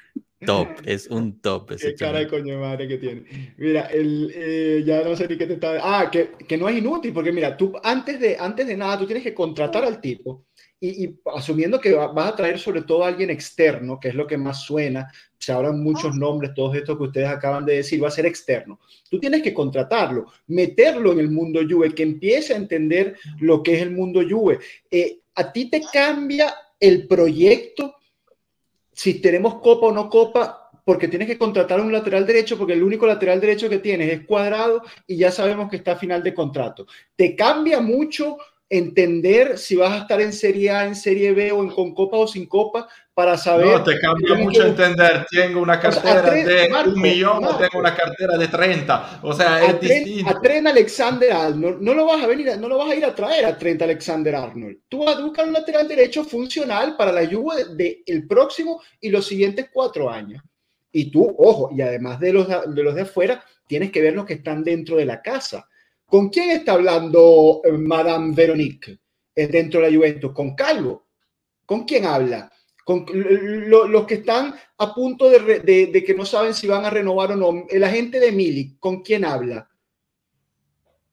top, es un top. Ese Qué cara de coño madre que tiene. Mira, el, eh, ya no sé ni qué te está. Ah, que, que, no es inútil, porque mira, tú antes de, antes de nada, tú tienes que contratar al tipo. Y, y asumiendo que vas a traer sobre todo a alguien externo, que es lo que más suena, se hablan muchos nombres, todos estos que ustedes acaban de decir, va a ser externo. Tú tienes que contratarlo, meterlo en el mundo Juve, que empiece a entender lo que es el mundo Juve. Eh, a ti te cambia el proyecto si tenemos copa o no copa, porque tienes que contratar un lateral derecho, porque el único lateral derecho que tienes es cuadrado y ya sabemos que está a final de contrato. Te cambia mucho entender si vas a estar en Serie A, en Serie B o en con copa o sin copa para saber. No, te cambia mucho entender. Tengo una cartera de un millón o tengo una cartera de 30. O sea, es distinto. A Tren Alexander Arnold, no lo vas a venir, no lo vas a ir a traer a Trent Alexander Arnold. Tú vas a buscar un lateral derecho funcional para la Juve del el próximo y los siguientes cuatro años. Y tú, ojo, y además de los de, los de afuera, tienes que ver los que están dentro de la casa ¿Con quién está hablando eh, Madame Veronique eh, dentro de la Juventus? ¿Con Calvo? ¿Con quién habla? Con los que están a punto de, que no saben si van a renovar o no. El agente de Mili, ¿con quién habla?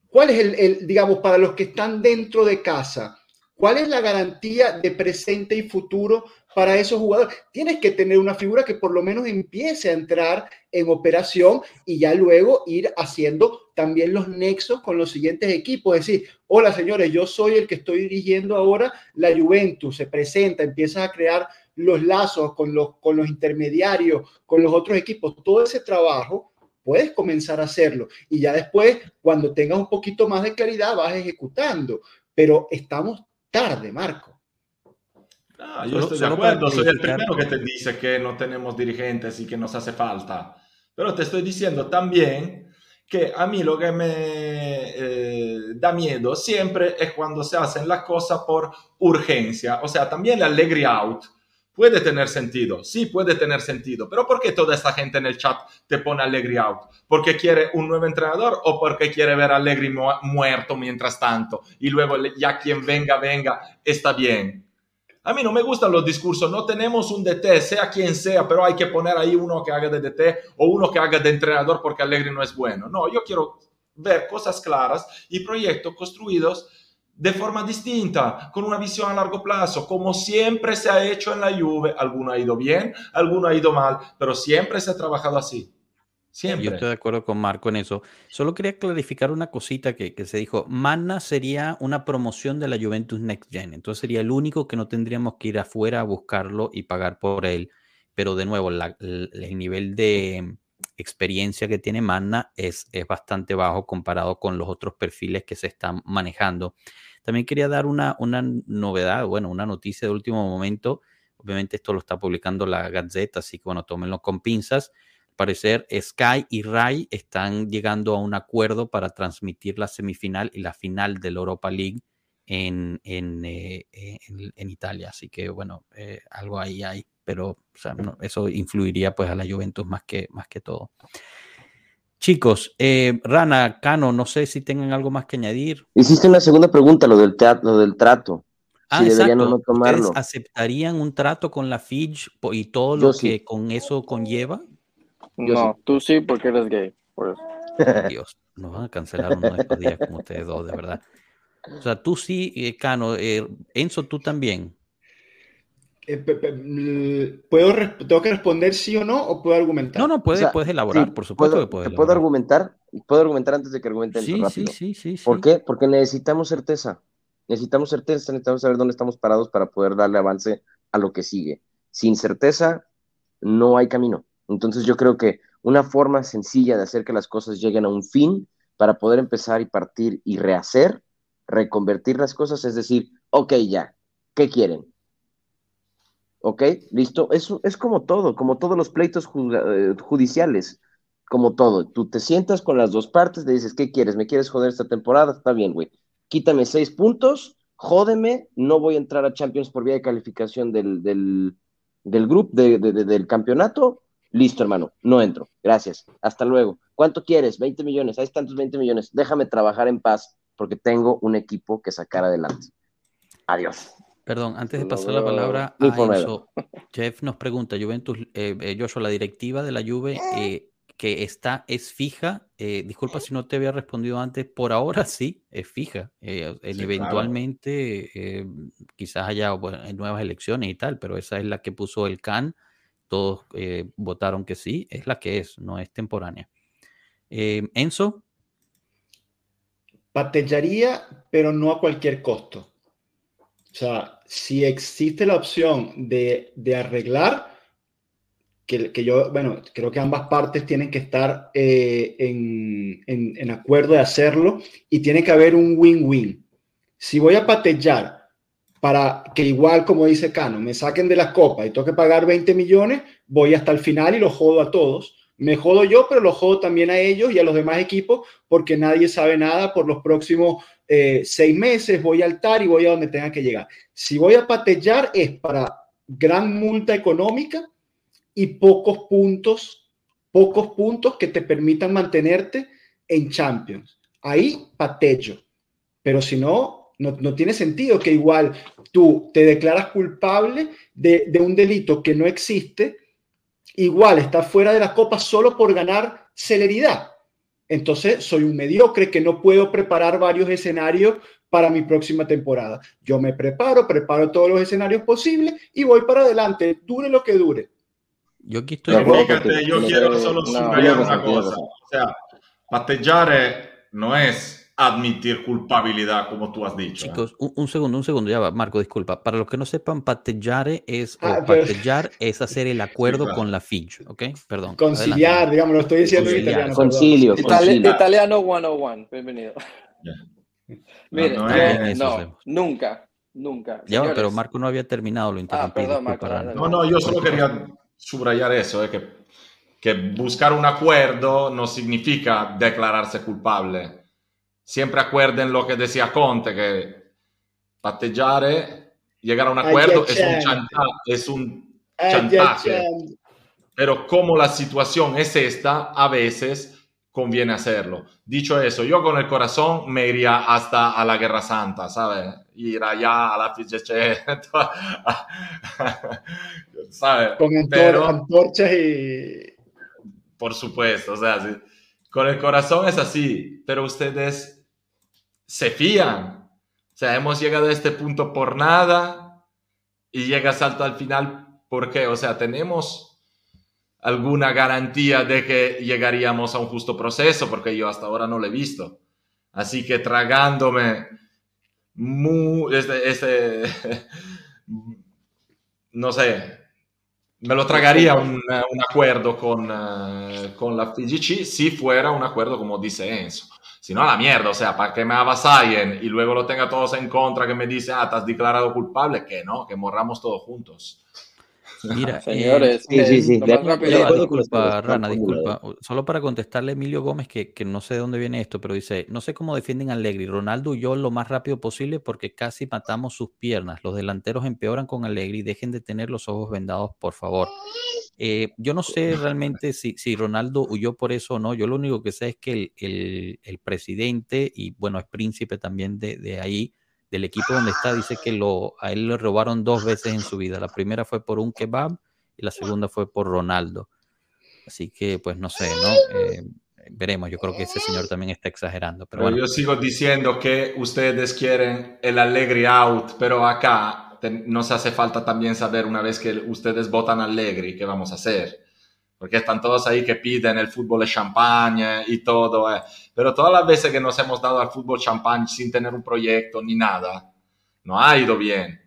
¿Cuál es el, digamos, para los que están dentro de casa? ¿Cuál es la garantía de presente y futuro para esos jugadores? Tienes que tener una figura que por lo menos empiece a entrar en operación y ya luego ir haciendo también los nexos con los siguientes equipos. Es decir, hola señores, yo soy el que estoy dirigiendo ahora la Juventus, se presenta, empiezas a crear los lazos con los, con los intermediarios, con los otros equipos. Todo ese trabajo puedes comenzar a hacerlo y ya después, cuando tengas un poquito más de claridad, vas ejecutando. Pero estamos tarde, Marco. Ah, yo estoy de acuerdo, soy el primero que te dice que no tenemos dirigentes y que nos hace falta. Pero te estoy diciendo también que a mí lo que me eh, da miedo siempre es cuando se hacen las cosas por urgencia. O sea, también el Allegri out puede tener sentido, sí puede tener sentido, pero ¿por qué toda esta gente en el chat te pone Allegri out? ¿Porque quiere un nuevo entrenador o porque quiere ver a Allegri muerto mientras tanto y luego ya quien venga, venga, está bien? A mí no me gustan los discursos, no tenemos un DT, sea quien sea, pero hay que poner ahí uno que haga de DT o uno que haga de entrenador porque Allegri no es bueno. No, yo quiero ver cosas claras y proyectos construidos de forma distinta, con una visión a largo plazo, como siempre se ha hecho en la Juve. Alguno ha ido bien, alguno ha ido mal, pero siempre se ha trabajado así. Siempre. Yo estoy de acuerdo con Marco en eso. Solo quería clarificar una cosita que, se dijo. Manna sería una promoción de la Juventus Next Gen. Entonces sería el único que no tendríamos que ir afuera a buscarlo y pagar por él. Pero de nuevo, el nivel de experiencia que tiene Manna es, es bastante bajo comparado con los otros perfiles que se están manejando. También quería dar una, una novedad, bueno, una noticia de último momento. Obviamente esto lo está publicando la Gazeta, así que bueno, tómenlo con pinzas. Parecer Sky y Rai están llegando a un acuerdo para transmitir la semifinal y la final de la Europa League en, en, eh, en, Italia. Así que bueno, eh, algo ahí hay, pero eso influiría pues a la Juventus más que, más que todo. Chicos, eh, Rana, Cano, no sé si tengan algo más que añadir. Hiciste una segunda pregunta, lo del, lo del trato. Ah, si deberían o no tomarlo. ¿Aceptarían un trato con la Fitch y todo lo que con eso conlleva? No, tú sí porque eres gay. Dios, nos van a cancelar uno de estos días como ustedes dos, de verdad. O sea, tú sí, eh, Cano. Eh, Enzo, tú también. Eh, ¿puedo, ¿Tengo que responder sí o no o puedo argumentar? No, no, puedes, puedes elaborar, por supuesto puedo, que puedes. ¿Puedo argumentar? ¿Puedo argumentar antes de que argumenten sí, rápido? Sí, sí, sí. ¿Por qué? Porque necesitamos certeza. Necesitamos certeza, necesitamos saber dónde estamos parados para poder darle avance a lo que sigue. Sin certeza, no hay camino. Entonces yo creo que una forma sencilla de hacer que las cosas lleguen a un fin para poder empezar y partir y rehacer, reconvertir las cosas, es decir, ok, ya, ¿qué quieren? ¿Ok? ¿Listo? Eso es como todo, como todos los pleitos eh, judiciales. como todo, tú te sientas con las dos partes, le dices, ¿qué quieres? ¿Me quieres joder esta temporada? Está bien, güey. Quítame seis puntos, jódeme, no voy a entrar a Champions por vía de calificación del, del, del grupo, del campeonato. Listo, hermano, no entro. Gracias. Hasta luego. ¿Cuánto quieres? 20 millones. Hay tantos 20 millones. Déjame trabajar en paz porque tengo un equipo que sacar adelante. Adiós. Perdón, antes de pasar la palabra a Enzo, Jeff nos pregunta, Juventus, eh, eh, Joshua, la directiva de la Juve eh, que está, es fija. Eh, disculpa si no te había respondido antes, por ahora sí, es fija. Eh, eventualmente eh, quizás haya nuevas elecciones y tal, pero esa es la que puso el CAN. Todos votaron que sí, es la que es, no es temporánea. Enzo. Patellaría, pero no a cualquier costo. O sea, si existe la opción de, arreglar, que, yo, bueno, creo que ambas partes tienen que estar eh, en, en, acuerdo de hacerlo y tiene que haber un win-win. Si voy a patellar para que igual, como dice Cano, me saquen de la copa y tengo que pagar 20 millones, voy hasta el final y lo jodo a todos. Me jodo yo, pero lo jodo también a ellos y a los demás equipos porque nadie sabe nada por los próximos eh, seis meses. Voy a altar y voy a donde tenga que llegar. Si voy a patellar es para gran multa económica y pocos puntos, pocos puntos que te permitan mantenerte en Champions. Ahí patello. Pero si no, no, tiene sentido que igual tú te declaras culpable de, de un delito que no existe, igual estás fuera de la copa solo por ganar celeridad. Entonces soy un mediocre que no puedo preparar varios escenarios para mi próxima temporada. Yo me preparo, preparo todos los escenarios posibles y voy para adelante, dure lo que dure. Yo aquí estoy... Fíjate, yo quiero solo subrayar una cosa. O sea, pateggiare no es admitir culpabilidad, como tú has dicho. ¿eh? Chicos, un, segundo, un segundo, ya va, Marco, disculpa. Para los que no sepan, pateggiare es, ah, es hacer el acuerdo con la FIG, ¿ok? Perdón. Conciliar, digamos, lo estoy diciendo en italiano. Concilio. Italiano 101, bienvenido. Mire, no, nunca, nunca. Ya, pero Marco no había terminado, lo Ah, perdón, Marco. No, no, yo solo quería subrayar eso, que, que buscar un acuerdo no significa declararse culpable. Siempre acuerden lo que decía Conte, que pateggiare, llegar a un acuerdo es un, chanta, es un chantaje. Pero como la situación es esta, a veces conviene hacerlo. Dicho eso, yo con el corazón me iría hasta a la Guerra Santa, ¿sabes? Ir allá a la FIGC, ¿sabes? Con Pero, antorchas y... Por supuesto, o sea, con el corazón es así, pero ustedes se fían. O sea, hemos llegado a este punto por nada y llega salto al final, ¿por qué? O sea, tenemos alguna garantía de que llegaríamos a un justo proceso, porque yo hasta ahora no lo he visto. Así que tragándome este, este no sé, me lo tragaría un, acuerdo con, eh, con, la FIGC si fuera un acuerdo como dice Enzo. Si no, a la mierda, o sea, para que me avasallen y luego lo tenga todos en contra, que me dice, ah, has declarado culpable, que no, que morramos todos juntos. Mira, señores, sí, sí, sí. disculpa, Rana, disculpa. Solo para contestarle a Emilio Gómez, que, que, no sé de dónde viene esto, pero dice: No sé cómo defienden a Allegri. Ronaldo huyó lo más rápido posible porque casi matamos sus piernas. Los delanteros empeoran con Allegri. Dejen de tener los ojos vendados, por favor. Eh, yo no sé realmente si, si, Ronaldo huyó por eso o no. Yo lo único que sé es que el, el, el presidente, y bueno, es príncipe también de, de ahí, del equipo donde está, dice que lo, a él le robaron dos veces en su vida. La primera fue por un kebab y la segunda fue por Ronaldo. Así que, pues no sé, ¿no? Eh, veremos, yo creo que ese señor también está exagerando. Pero, Yo sigo diciendo que ustedes quieren el Allegri out, pero acá nos hace falta también saber una vez que ustedes votan Allegri, ¿qué vamos a hacer? porque están todos ahí que piden el fútbol de champagne y todo, eh. Pero todas las veces que nos hemos dado al fútbol champagne sin tener un proyecto ni nada, no ha ido bien.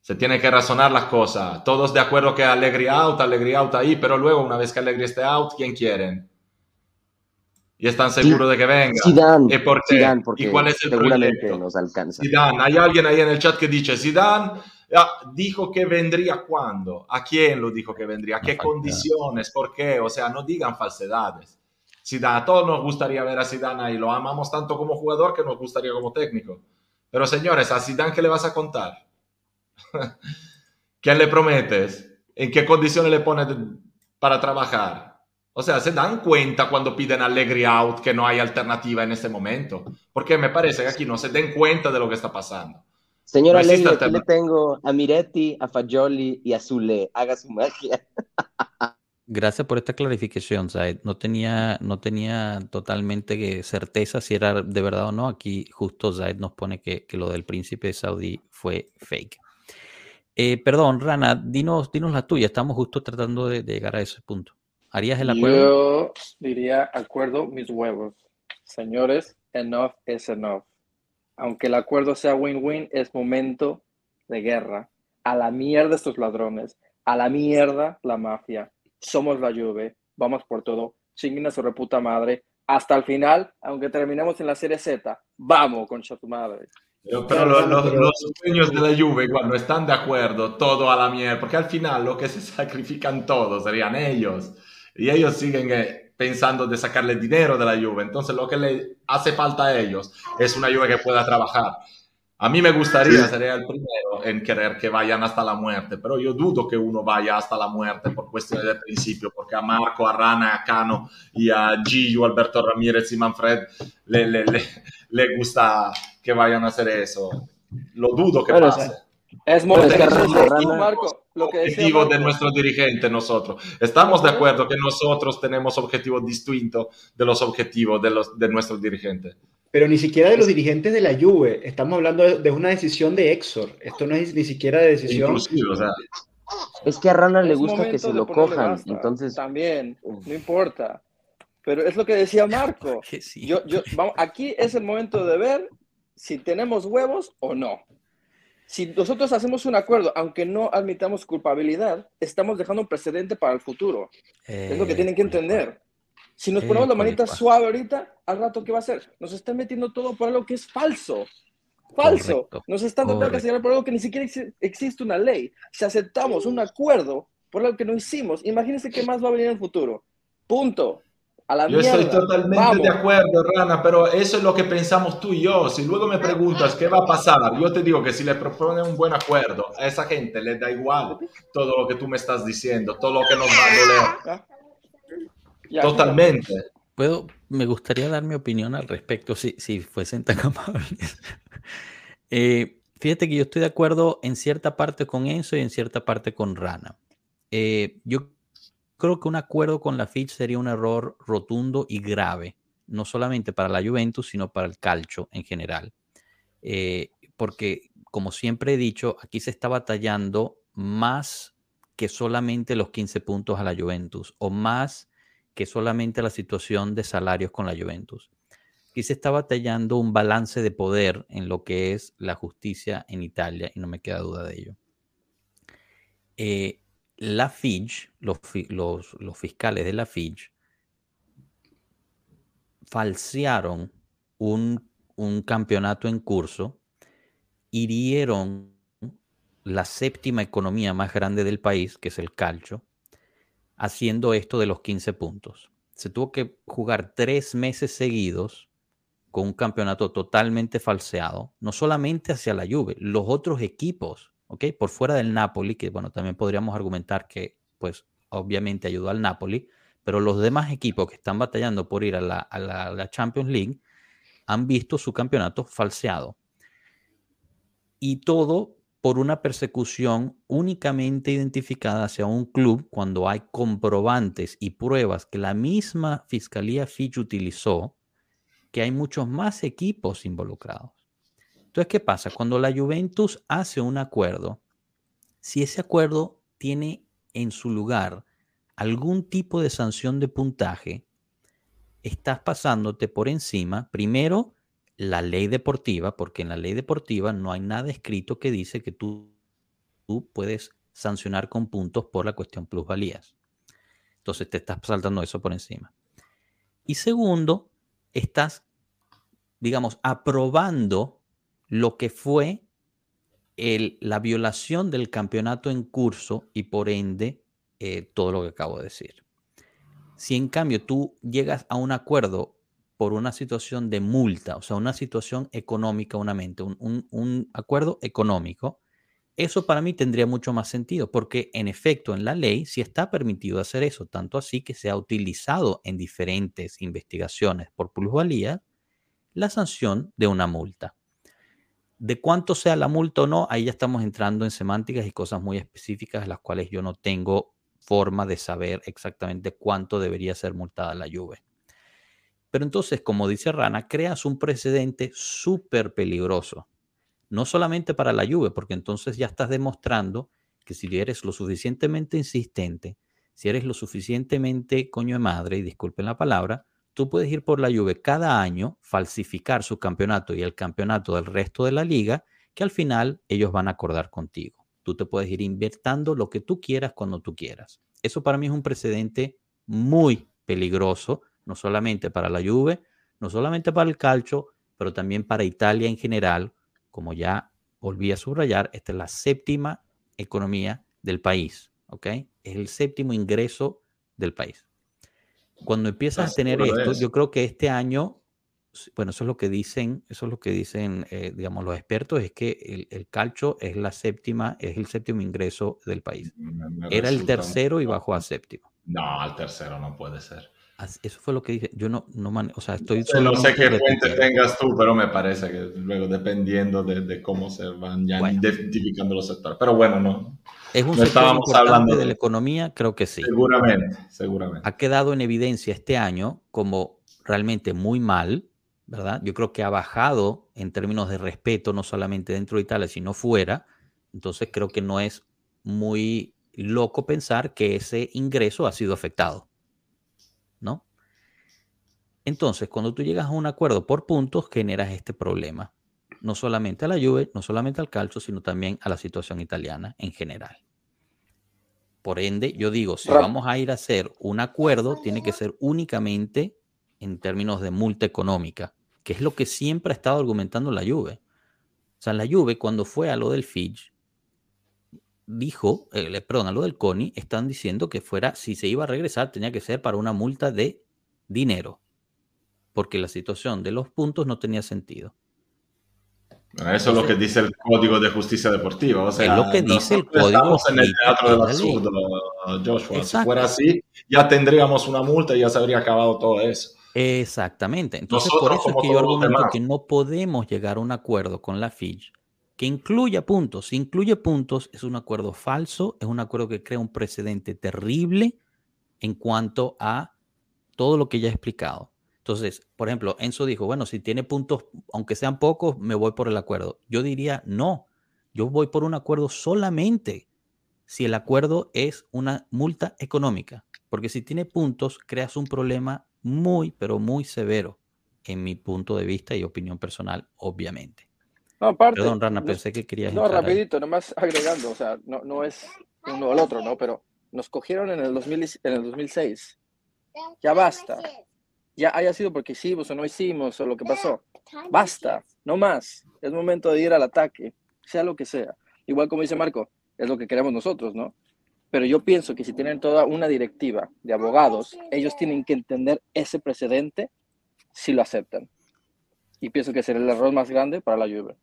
Se tiene que razonar las cosas. Todos de acuerdo que Alegri out, Alegri out ahí, pero luego una vez que Alegri esté out, ¿quién quieren? Y están seguros de que venga. Zidane, ¿Y, por qué? ¿Y cuál es el proyecto? nos alcanza. Zidane. Hay alguien ahí en el chat que dice, Zidane Ah, dijo que vendría cuándo, a quién lo dijo que vendría, a qué condiciones, por qué, o sea, no digan falsedades. Zidane, a todos nos gustaría ver a Zidane y lo amamos tanto como jugador que nos gustaría como técnico. Pero señores, a Zidane, ¿qué le vas a contar? ¿Qué le prometes? ¿En qué condiciones le pones para trabajar? O sea, se dan cuenta cuando piden Allegri out que no hay alternativa en este momento. Porque me parece que aquí no se den cuenta de lo que está pasando. Señor Allegri, aquí le tengo a Miretti, a Fagioli y a Zule. Haga su magia. Gracias por esta clarificación, Zaid. No tenía, no tenía totalmente certeza si era de verdad o no. Aquí justo Zaid nos pone que, lo del príncipe de Saudí fue fake. Eh, perdón, Rana, dinos, dinos la tuya. Estamos justo tratando de, llegar a ese punto. ¿Harías el acuerdo? Yo diría acuerdo mis huevos. Señores, enough is enough. Aunque el acuerdo sea win-win, es momento de guerra. A la mierda estos ladrones. A la mierda la mafia somos la Juve, vamos por todo, chinguen a su reputa madre, hasta el final, aunque terminemos en la serie Z, vamos con tu madre. Pero, los, dueños de la Juve no están de acuerdo, todo a la mierda, porque al final lo que se sacrifican todos serían ellos. Y ellos siguen eh, pensando de sacarle dinero de la Juve. Entonces lo que le hace falta a ellos es una Juve que pueda trabajar. A mí me gustaría, sería el primero en querer que vayan hasta la muerte, pero yo dudo que uno vaya hasta la muerte por cuestiones de principio, porque a Marco, a Rana, a Cano y a Gillo, Alberto Ramírez y Manfred le, le, le, gusta que vayan a hacer eso. Lo dudo que pase. Es muy Marco, lo que objetivo de nuestro dirigente nosotros. Estamos de acuerdo que nosotros tenemos objetivos distintos de los objetivos de, los, de nuestros dirigentes pero ni siquiera de los dirigentes de la Juve. Estamos hablando de, una decisión de Exor. Esto no es ni siquiera de decisión. Es que a Rana le gusta que se lo cojan, entonces. También, no importa. Pero es lo que decía Marco. Yo, yo, vamos, aquí es el momento de ver si tenemos huevos o no. Si nosotros hacemos un acuerdo, aunque no admitamos culpabilidad, estamos dejando un precedente para el futuro. es lo que tienen que entender. Si nos ponemos la manita suave ahorita, al rato, ¿qué va a hacer? Nos están metiendo todo por algo que es falso. Falso. nos están tratando de castigar por algo que ni siquiera existe una ley. Si aceptamos un acuerdo por algo que no hicimos, imagínense qué más va a venir en el futuro. Punto. A la yo estoy totalmente de acuerdo, Rana, pero eso es lo que pensamos tú y yo. Si luego me preguntas qué va a pasar, yo te digo que si le proponen un buen acuerdo, a esa gente le da igual todo lo que tú me estás diciendo, todo lo que nos va a doler. Totalmente. Puedo, me gustaría dar mi opinión al respecto si, si fuesen tan amables. Eh, fíjate que yo estoy de acuerdo en cierta parte con Enzo y en cierta parte con Rana. Eh, yo creo que un acuerdo con la Fitch sería un error rotundo y grave, no solamente para la Juventus, sino para el calcio en general. Eh, porque, como siempre he dicho, aquí se está batallando más que solamente los 15 puntos a la Juventus, o más que solamente la situación de salarios con la Juventus. Aquí se está batallando un balance de poder en lo que es la justicia en Italia y no me queda duda de ello. Eh, la Fitch, los, fiscales de la Fitch, falsearon un, un campeonato en curso, hirieron la séptima economía más grande del país, que es el calcio, haciendo esto de los 15 puntos. Se tuvo que jugar tres meses seguidos con un campeonato totalmente falseado, no solamente hacia la Juve, los otros equipos, ¿ok? Por fuera del Napoli, que bueno, también podríamos argumentar que pues obviamente ayudó al Napoli, pero los demás equipos que están batallando por ir a la, a la Champions League han visto su campeonato falseado. Y todo por una persecución únicamente identificada hacia un club cuando hay comprobantes y pruebas que la misma Fiscalía Fitch utilizó, que hay muchos más equipos involucrados. Entonces, ¿qué pasa? Cuando la Juventus hace un acuerdo, si ese acuerdo tiene en su lugar algún tipo de sanción de puntaje, estás pasándote por encima, primero, la ley deportiva, porque en la ley deportiva no hay nada escrito que dice que tú, tú puedes sancionar con puntos por la cuestión plusvalías. Entonces te estás saltando eso por encima. Y segundo, estás, digamos, aprobando lo que fue la violación del campeonato en curso y por ende eh, todo lo que acabo de decir. Si en cambio tú llegas a un acuerdo por una situación de multa, o sea, una situación económica, una mente, un, acuerdo económico, eso para mí tendría mucho más sentido, porque en efecto en la ley sí está permitido hacer eso, tanto así que se ha utilizado en diferentes investigaciones por plusvalía la sanción de una multa. De cuánto sea la multa o no, ahí ya estamos entrando en semánticas y cosas muy específicas, las cuales yo no tengo forma de saber exactamente cuánto debería ser multada la lluvia. Pero entonces, como dice Rana, creas un precedente súper peligroso no solamente para la lluvia, porque entonces ya estás demostrando que si eres lo suficientemente insistente, si eres lo suficientemente coño de madre, y disculpen la palabra, tú puedes ir por la lluvia cada año, falsificar su campeonato y el campeonato del resto de la liga, que al final ellos van a acordar contigo. Tú te puedes ir invirtiendo lo que tú quieras cuando tú quieras. Eso para mí es un precedente muy peligroso, no solamente para la lluvia, no solamente para el calcio, pero también para Italia en general, como ya volví a subrayar, esta es la séptima economía del país, ¿ok? Es el séptimo ingreso del país. Cuando empiezas a tener esto, yo creo que este año, bueno, eso es lo que dicen, eso es lo que dicen, eh, digamos, los expertos, es que el, el, calcio es la séptima, es el séptimo ingreso del país. Era el tercero y bajó a séptimo. No, al tercero no puede ser. Eso fue lo que dije. Yo no, no o sea, estoy... No sé qué fuente tengas tú, pero me parece que luego dependiendo de, de cómo se van ya identificando los sectores. Pero bueno, no. Es un sector importante de la economía, creo que sí. Seguramente, seguramente. Ha quedado en evidencia este año como realmente muy mal, ¿verdad? Yo creo que ha bajado en términos de respeto, no solamente dentro de Italia, sino fuera. Entonces creo que no es muy loco pensar que ese ingreso ha sido afectado. Entonces, cuando tú llegas a un acuerdo por puntos, generas este problema. No solamente a la Juve, no solamente al calcio, sino también a la situación italiana en general. Por ende, yo digo, si vamos a ir a hacer un acuerdo, tiene que ser únicamente en términos de multa económica, que es lo que siempre ha estado argumentando la Juve. O sea, la Juve cuando fue a lo del Fitch, dijo, eh, perdón, a lo del CONI, están diciendo que fuera, si se iba a regresar, tenía que ser para una multa de dinero, porque la situación de los puntos no tenía sentido. eso es lo que dice el Código de Justicia Deportiva. O sea, es lo que dice el Código. Estamos en el teatro del absurdo, Joshua. Si fuera así, ya tendríamos una multa y ya se habría acabado todo eso. Exactamente. Entonces, por eso es que yo argumento que no podemos llegar a un acuerdo con la Fitch que incluya puntos. Si incluye puntos, es un acuerdo falso, es un acuerdo que crea un precedente terrible en cuanto a todo lo que ya he explicado. Entonces, por ejemplo, Enzo dijo, bueno, si tiene puntos, aunque sean pocos, me voy por el acuerdo. Yo diría, no, yo voy por un acuerdo solamente si el acuerdo es una multa económica, porque si tiene puntos, creas un problema muy, pero muy severo, en mi punto de vista y opinión personal, obviamente. No, aparte, Perdón, Rana, pensé que querías. No, rapidito, nomás agregando, o sea, no, no es uno al otro, ¿no? Pero nos cogieron en el, 2000, en el 2006. Ya basta. Ya haya sido porque hicimos o no hicimos o lo que pasó. Basta, no más. Es momento de ir al ataque, sea lo que sea. Igual como dice Marco, es lo que queremos nosotros, ¿no? Pero yo pienso que si tienen toda una directiva de abogados, ellos tienen que entender ese precedente si lo aceptan. Y pienso que será el error más grande para la lluvia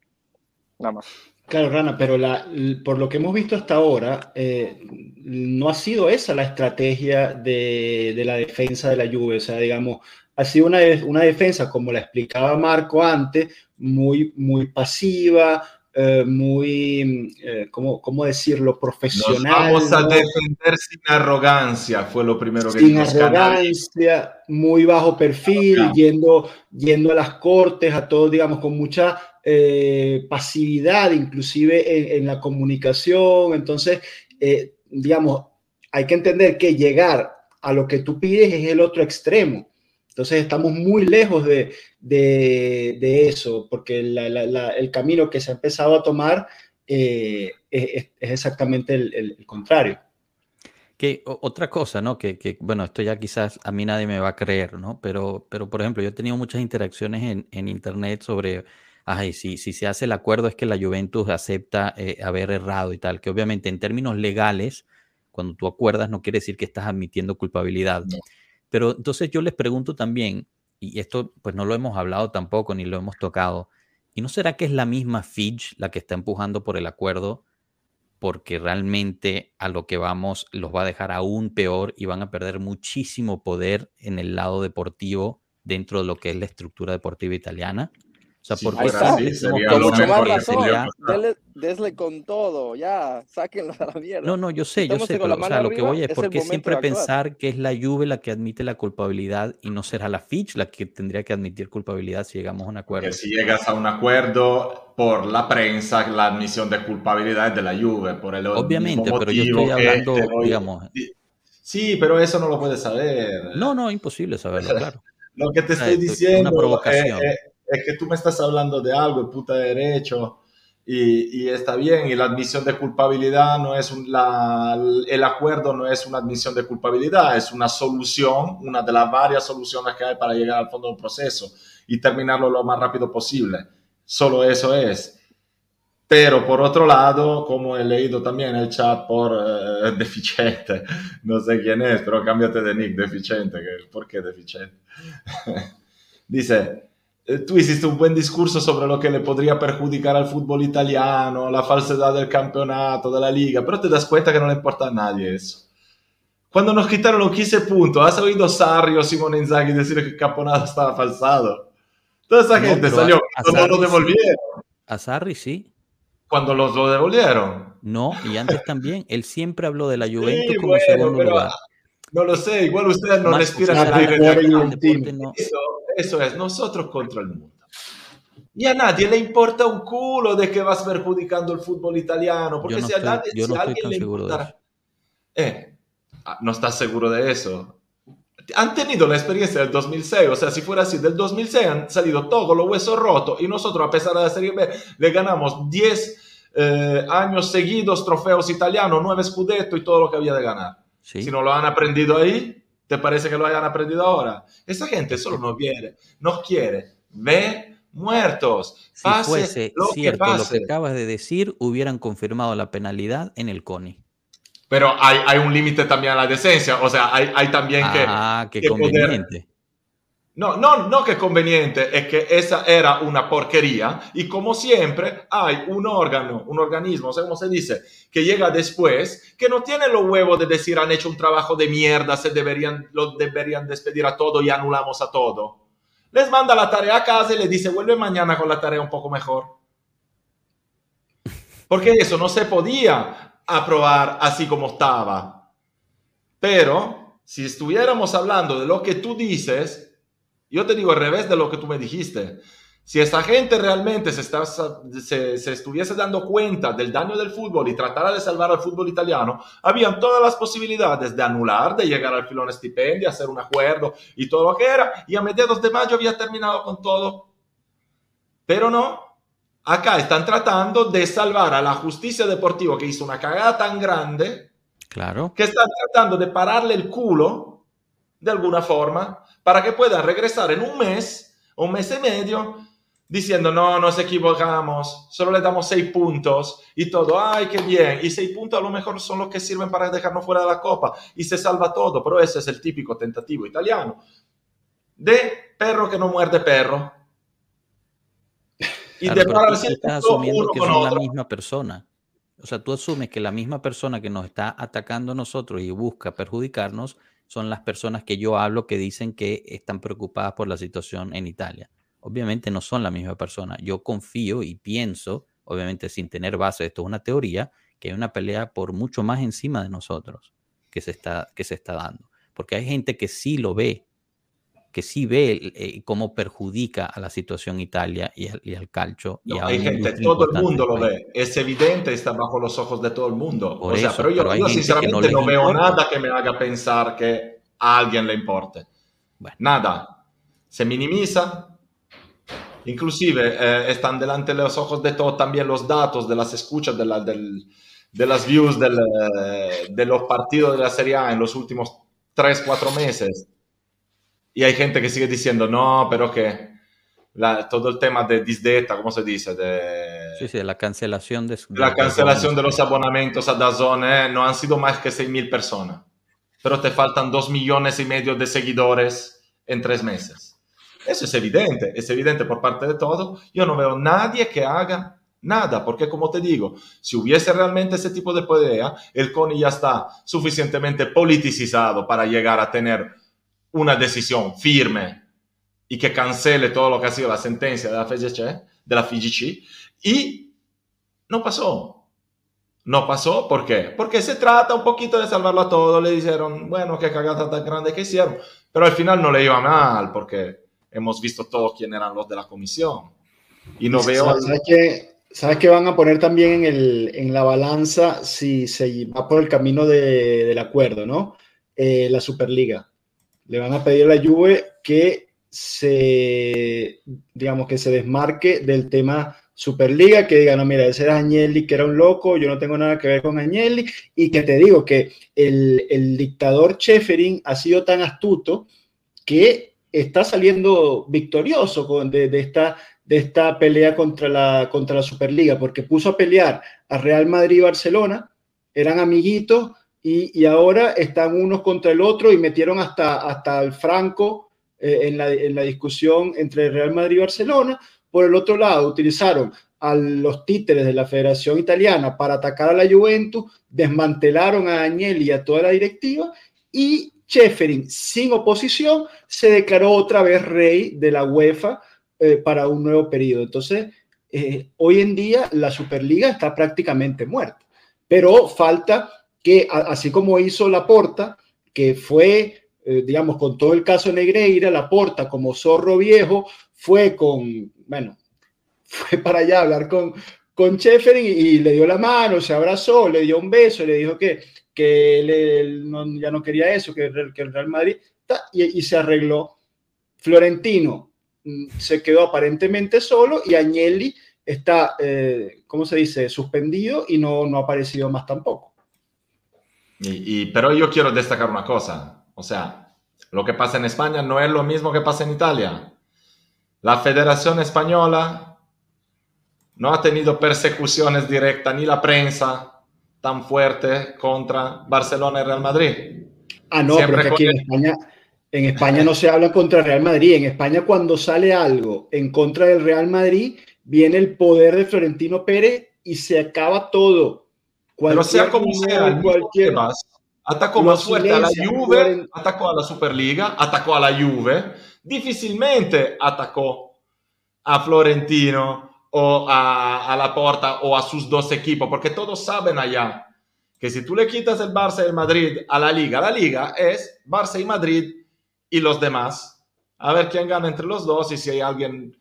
nada más. Claro, Rana, pero la, por lo que hemos visto hasta ahora, eh, no ha sido esa la estrategia de, de, la defensa de la lluvia. O sea, digamos, ha sido una, una defensa, como la explicaba Marco antes, muy, muy pasiva, eh, muy, eh, ¿cómo, ¿cómo, decirlo?, profesional. Nos vamos a defender sin arrogancia, fue lo primero que Sin arrogancia, muy bajo perfil, yendo, yendo a las cortes, a todos, digamos, con mucha eh, pasividad, inclusive en, la comunicación. Entonces, eh, digamos, hay que entender que llegar a lo que tú pides es el otro extremo. Entonces estamos muy lejos de, eso, porque el camino que se ha empezado a tomar eh, es, exactamente el, contrario. Que otra cosa, ¿no? Que, bueno, esto ya quizás a mí nadie me va a creer, ¿no? Pero, pero por ejemplo, yo he tenido muchas interacciones en, en internet sobre ay, si, si se hace el acuerdo es que la Juventus acepta eh, haber errado y tal, que obviamente en términos legales, cuando tú acuerdas no quiere decir que estás admitiendo culpabilidad. Pero entonces yo les pregunto también, y esto pues no lo hemos hablado tampoco ni lo hemos tocado, ¿y no será que es la misma Fitch la que está empujando por el acuerdo? Porque realmente a lo que vamos los va a dejar aún peor y van a perder muchísimo poder en el lado deportivo dentro de lo que es la estructura deportiva italiana. O sea, porque sí, sería mucho más razón. desle con todo, ya, sáquenlo a la mierda. No, no, yo sé, yo sé, pero o sea, lo que voy es, porque siempre pensar que es la Juve la que admite la culpabilidad y no será la Fitch la que tendría que admitir culpabilidad si llegamos a un acuerdo. Que si llegas a un acuerdo por la prensa, la admisión de culpabilidad es de la Juve, por el Obviamente, pero yo estoy hablando, digamos... Sí, pero eso no lo puedes saber. No, no, imposible saberlo, claro. Lo que te estoy diciendo es, es, que tú me estás hablando de algo, puta derecho, y, y, está bien, y la admisión de culpabilidad no es un, la, el acuerdo no es una admisión de culpabilidad, es una solución, una de las varias soluciones que hay para llegar al fondo del proceso y terminarlo lo más rápido posible. Solo eso es. Pero por otro lado, como he leído también el chat por uh, deficiente, no sé quién es, pero cámbiate de nick, deficiente, ¿por qué deficiente? Dice, eh, tú hiciste un buen discurso sobre lo que le podría perjudicar al fútbol italiano, la falsedad del campeonato, de la liga, pero te das cuenta que no le importa a nadie eso. Cuando nos quitaron los 15 puntos, ¿has oído Sarri o Simone Inzaghi decir que el campeonato estaba falsado? Toda esa gente salió, cuando lo devolvieron. A Sarri sí cuando los lo devolvieron. No, y antes también. Él siempre habló de la Juventus como segundo lugar. No lo sé, igual ustedes no respiran el aire Eso, es, nosotros contra el mundo. Y a nadie le importa un culo de que vas perjudicando el fútbol italiano, porque si a nadie, yo no seguro de eso. Eh, ah, no estás seguro de eso han tenido la experiencia del 2006, o sea, si fuera así, del 2006 han salido todos los huesos rotos y nosotros, a pesar de la Serie B, le ganamos 10 eh, años seguidos trofeos italianos, 9 Scudetto y todo lo que había de ganar. Si no lo han aprendido ahí, ¿te parece que lo hayan aprendido ahora? Esa gente solo no quiere, no quiere ver muertos. Si fuese cierto lo que acabas de decir, hubieran confirmado la penalidad en el CONI. Pero hay, hay un límite también a la decencia, o sea, hay, hay también que... Ah, qué conveniente. No, no, no que conveniente, es que esa era una porquería y como siempre hay un órgano, un organismo, no sé cómo se dice, que llega después, que no tiene los huevos de decir han hecho un trabajo de mierda, se deberían, lo deberían despedir a todo y anulamos a todo. Les manda la tarea a casa y les dice vuelve mañana con la tarea un poco mejor. Porque eso no se podía aprobar así como estaba. Pero si estuviéramos hablando de lo que tú dices, yo te digo al revés de lo que tú me dijiste. Si esta gente realmente se, está, se, se, estuviese dando cuenta del daño del fútbol y tratara de salvar al fútbol italiano, habían todas las posibilidades de anular, de llegar al filón estipendio, hacer un acuerdo y todo lo que era, y a mediados de mayo había terminado con todo. Pero no, acá están tratando de salvar a la justicia deportiva que hizo una cagada tan grande. Claro. Que están tratando de pararle el culo de alguna forma para que puedan regresar en un mes o un mes y medio diciendo no, nos equivocamos, solo le damos seis puntos y todo, ay, qué bien, y seis puntos a lo mejor son los que sirven para dejarnos fuera de la copa y se salva todo, pero ese es el típico tentativo italiano de perro que no muerde perro. Y claro, pero tú estás asumiendo que son la misma persona. O sea, tú asumes que la misma persona que nos está atacando a nosotros y busca perjudicarnos son las personas que yo hablo que dicen que están preocupadas por la situación en Italia. Obviamente no son la misma persona. Yo confío y pienso, obviamente sin tener base, esto es una teoría, que hay una pelea por mucho más encima de nosotros que se está, que se está dando. Porque hay gente que sí lo ve que sí ve eh, cómo perjudica a la situación Italia y al, y al calcio. y hay gente, todo el mundo lo ve, es evidente, está bajo los ojos de todo el mundo. o sea, pero yo, sinceramente no, veo nada que me haga pensar que a alguien le importe. Nada. Se minimiza. Inclusive eh, están delante de los ojos de todos también los datos de las escuchas, de, la, del, de las views del, eh, de los partidos de la Serie A en los últimos 3, 4 meses y hay gente que sigue diciendo, no, pero que todo el tema de disdeta, ¿cómo se dice? De, sí, sí, la cancelación de, La cancelación de los abonamientos a Dazón, ¿eh? no han sido más que 6.000 personas, pero te faltan 2 millones y medio de seguidores en tres meses. Eso es evidente, es evidente por parte de todos. Yo no veo nadie que haga nada, porque como te digo, si hubiese realmente ese tipo de poder, el CONI ya está suficientemente politicizado para llegar a tener una decisión firme y que cancele todo lo que ha sido la sentencia de la FGC, de la FGC y no pasó. No pasó, ¿por qué? Porque se trata un poquito de salvarlo a todo. Le dijeron, bueno, qué cagada tan grande que hicieron, pero al final no le iba mal, porque hemos visto todos quién eran los de la comisión. Y no veo... ¿Sabes que, ¿Sabes que van a poner también en, el, en la balanza si se va por el camino de, del acuerdo, ¿no? Eh, la Superliga. Le van a pedir a la Juve que se, digamos, que se desmarque del tema Superliga, que diga, no, mira, ese era Agnelli, que era un loco, yo no tengo nada que ver con Agnelli, y que te digo que el, el dictador Cheferin ha sido tan astuto que está saliendo victorioso con, de, de, esta, de esta pelea contra la, contra la Superliga, porque puso a pelear a Real Madrid y Barcelona, eran amiguitos, y, ahora están unos contra el otro y metieron hasta, hasta el Franco eh, en, la, en, la, discusión entre Real Madrid y Barcelona. Por el otro lado, utilizaron a los títeres de la Federación Italiana para atacar a la Juventus, desmantelaron a Agnelli y a toda la directiva y Cheferin, sin oposición, se declaró otra vez rey de la UEFA eh, para un nuevo periodo. Entonces, eh, hoy en día la Superliga está prácticamente muerta, pero falta que, así como hizo Laporta, que fue eh, digamos, con todo el caso Negreira, la porta como zorro viejo, fue con, bueno, fue para allá a hablar con, con y, le dio la mano, se abrazó, le dio un beso, le dijo que, que ya no quería eso, que, que el Real Madrid, y, y, se arregló. Florentino mm, se quedó aparentemente solo y Agnelli está, eh, ¿cómo se dice?, suspendido y no, no ha aparecido más tampoco. Y, y, pero yo quiero destacar una cosa. O sea, lo que pasa en España no es lo mismo que pasa en Italia. La Federación Española no ha tenido persecuciones directas ni la prensa tan fuerte contra Barcelona y Real Madrid. Ah, no, Siempre pero aquí en España, en España no se habla contra Real Madrid. En España cuando sale algo en contra del Real Madrid, viene el poder de Florentino Pérez y se acaba todo. Pero sea como sea, cualquier... Más, atacó más fuerte a la Juve, atacó a la Superliga, atacó a la Juve, difícilmente atacó a Florentino o a, a la Porta o a sus dos equipos, porque todos saben allá que si tú le quitas el Barça y el Madrid a la Liga, la Liga es Barça y Madrid y los demás. A ver quién gana entre los dos y si hay alguien...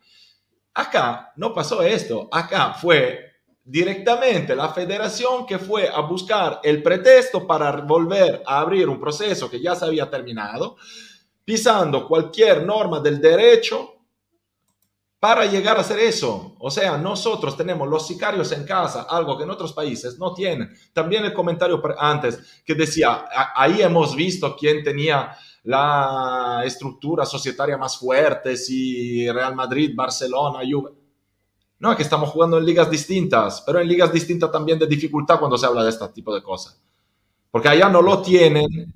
Acá no pasó esto, acá fue directamente la federación que fue a buscar el pretexto para volver a abrir un proceso que ya se había terminado, pisando cualquier norma del derecho para llegar a hacer eso. O sea, nosotros tenemos los sicarios en casa, algo que en otros países no tienen. También el comentario antes que decía, ahí hemos visto quién tenía la estructura societaria más fuerte, si Real Madrid, Barcelona, Juve. No, es que estamos jugando en ligas distintas, pero en ligas distintas también de dificultad cuando se habla de este tipo de cosas. Porque allá no lo tienen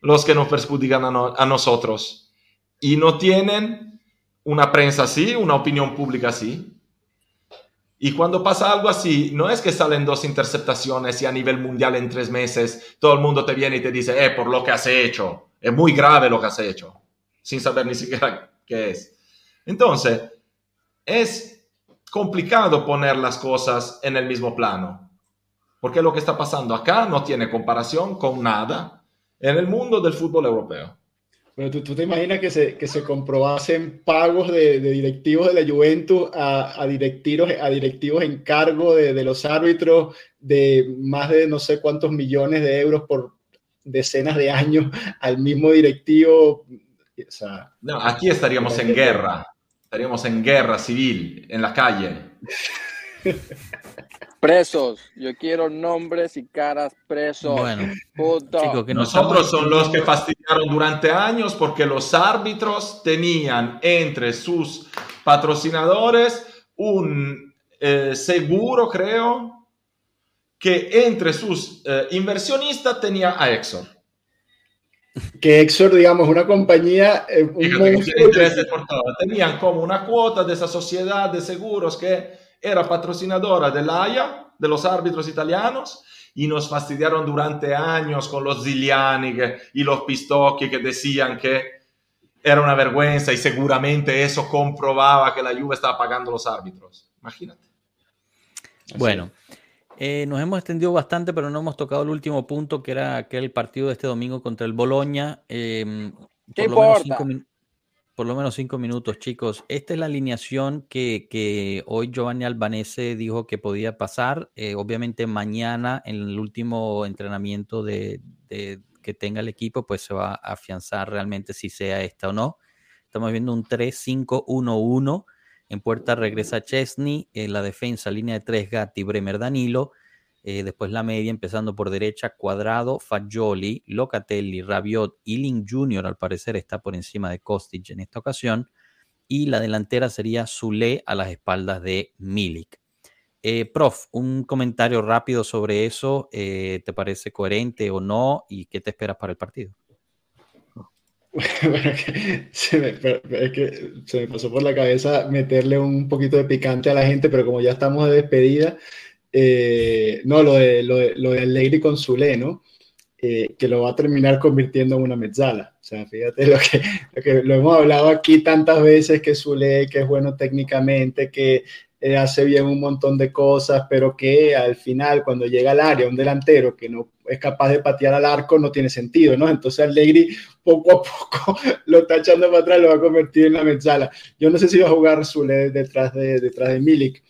los que nos perjudican a, a nosotros. Y no tienen una prensa así, una opinión pública así. Y cuando pasa algo así, no es que salen dos interceptaciones y a nivel mundial en tres meses todo el mundo te viene y te dice, eh, por lo que has hecho, es muy grave lo que has hecho, sin saber ni siquiera qué es. Entonces, es complicado poner las cosas en el mismo plano, porque lo que está pasando acá no tiene comparación con nada en el mundo del fútbol europeo. Pero ¿tú, tú te imaginas que se, que se comprobasen pagos de, de directivos de la Juventus a, a, directivos, a directivos en cargo de, de, los árbitros de más de no sé cuántos millones de euros por decenas de años al mismo directivo? O sea, no, aquí estaríamos en guerra estaríamos en guerra civil, en la calle. Presos. Yo quiero nombres y caras presos. Bueno, que nosotros son los que fastidiaron durante años porque los árbitros tenían entre sus patrocinadores un eh, seguro, creo, que entre sus eh, inversionistas tenía a Exor. Que Exor, digamos, una compañía... Eh, Tenían como una cuota de esa sociedad de seguros que era patrocinadora del AIA, de los árbitros italianos, y nos fastidiaron durante años con los Ziliani y los Pistocchi que decían que era una vergüenza y seguramente eso comprobaba que la Juve estaba pagando los árbitros. Imagínate. Bueno, eh, nos hemos extendido bastante, pero no hemos tocado el último punto, que era aquel partido de este domingo contra el Boloña. Eh, ¿Qué importa? por lo menos cinco minutos, chicos. Esta es la alineación que, hoy Giovanni Albanese dijo que podía pasar. Eh, obviamente mañana, en el último entrenamiento de, que tenga el equipo, pues se va a afianzar realmente si sea esta o no. Estamos viendo un 3-5-1-1. En puerta regresa Chesney. En la defensa, línea de tres, Gatti, Bremer, Danilo. Eh, después la media, empezando por derecha, Cuadrado, Fagioli, Locatelli, Rabiot, Link Jr. al parecer está por encima de Kostic en esta ocasión. Y la delantera sería Zule a las espaldas de Milik. Eh, prof, un comentario rápido sobre eso. Eh, ¿Te parece coherente o no? ¿Y qué te esperas para el partido? Bueno, se me, es que se me pasó por la cabeza meterle un poquito de picante a la gente, pero como ya estamos de despedida, eh, no, lo de, lo, de, lo de Allegri con Zule, ¿no? Eh, que lo va a terminar convirtiendo en una mezzala. O sea, fíjate lo que, lo que lo hemos hablado aquí tantas veces, que Zule, que es bueno técnicamente, que eh, hace bien un montón de cosas, pero que al final, cuando llega al área, un delantero que no es capaz de patear al arco, no tiene sentido, ¿no? Entonces Allegri poco a poco lo está echando para atrás, lo va a convertir en la mezzala. Yo no sé si va a jugar Zule detrás de, detrás de Milik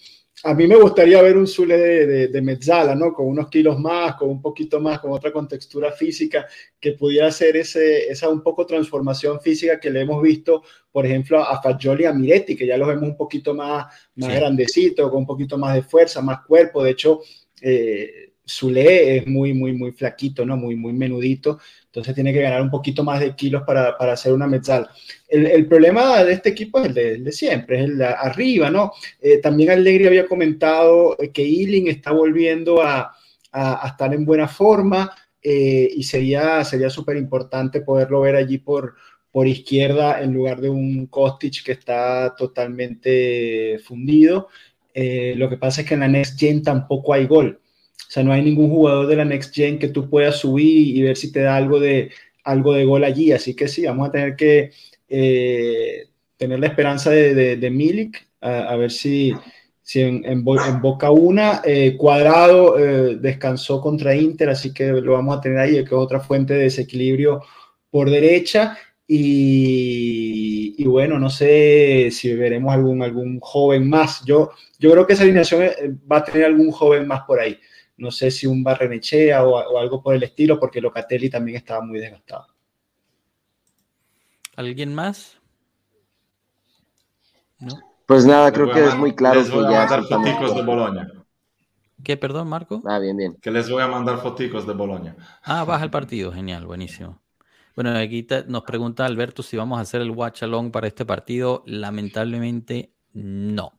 a mí me gustaría ver un Zule de, de, Mezzala, ¿no? Con unos kilos más, con un poquito más, con otra contextura física, que pudiera hacer ese, esa un poco transformación física que le hemos visto, por ejemplo, a Fagioli y a Miretti, que ya los vemos un poquito más, más grandecitos, con un poquito más de fuerza, más cuerpo. De hecho, eh, Zule es muy, muy, muy flaquito, ¿no? Muy, muy menudito. Entonces tiene que ganar un poquito más de kilos para, para hacer una mezzala. El, el, problema de este equipo es el de, siempre, es el de arriba, ¿no? Eh, también Allegri había comentado que Ealing está volviendo a, a, estar en buena forma eh, y sería súper importante poderlo ver allí por, por izquierda en lugar de un Kostic que está totalmente fundido. Eh, lo que pasa es que en la Next Gen tampoco hay gol. Sea, no hay ningún jugador de la Next Gen que tú puedas subir y ver si te da algo de, algo de gol allí. Así que sí, vamos a tener que eh, tener la esperanza de, de, Milik, a, ver si, si en, Boca una, eh, Cuadrado eh, descansó contra Inter, así que lo vamos a tener ahí, que es otra fuente de desequilibrio por derecha. Y, y, bueno, no sé si veremos algún, algún joven más. Yo, yo creo que esa alineación va a tener algún joven más por ahí no sé si un Barrenechea o, o algo por el estilo, porque Locatelli también estaba muy desgastado. ¿Alguien más? Pues nada, creo que es muy claro les voy a mandar foticos de Boloña. ¿Qué, perdón, Marco? Ah, bien, bien. Que les voy a mandar foticos de Boloña. Ah, baja el partido, genial, buenísimo. Bueno, aquí nos pregunta Alberto si vamos a hacer el watch along para este partido. Lamentablemente, no.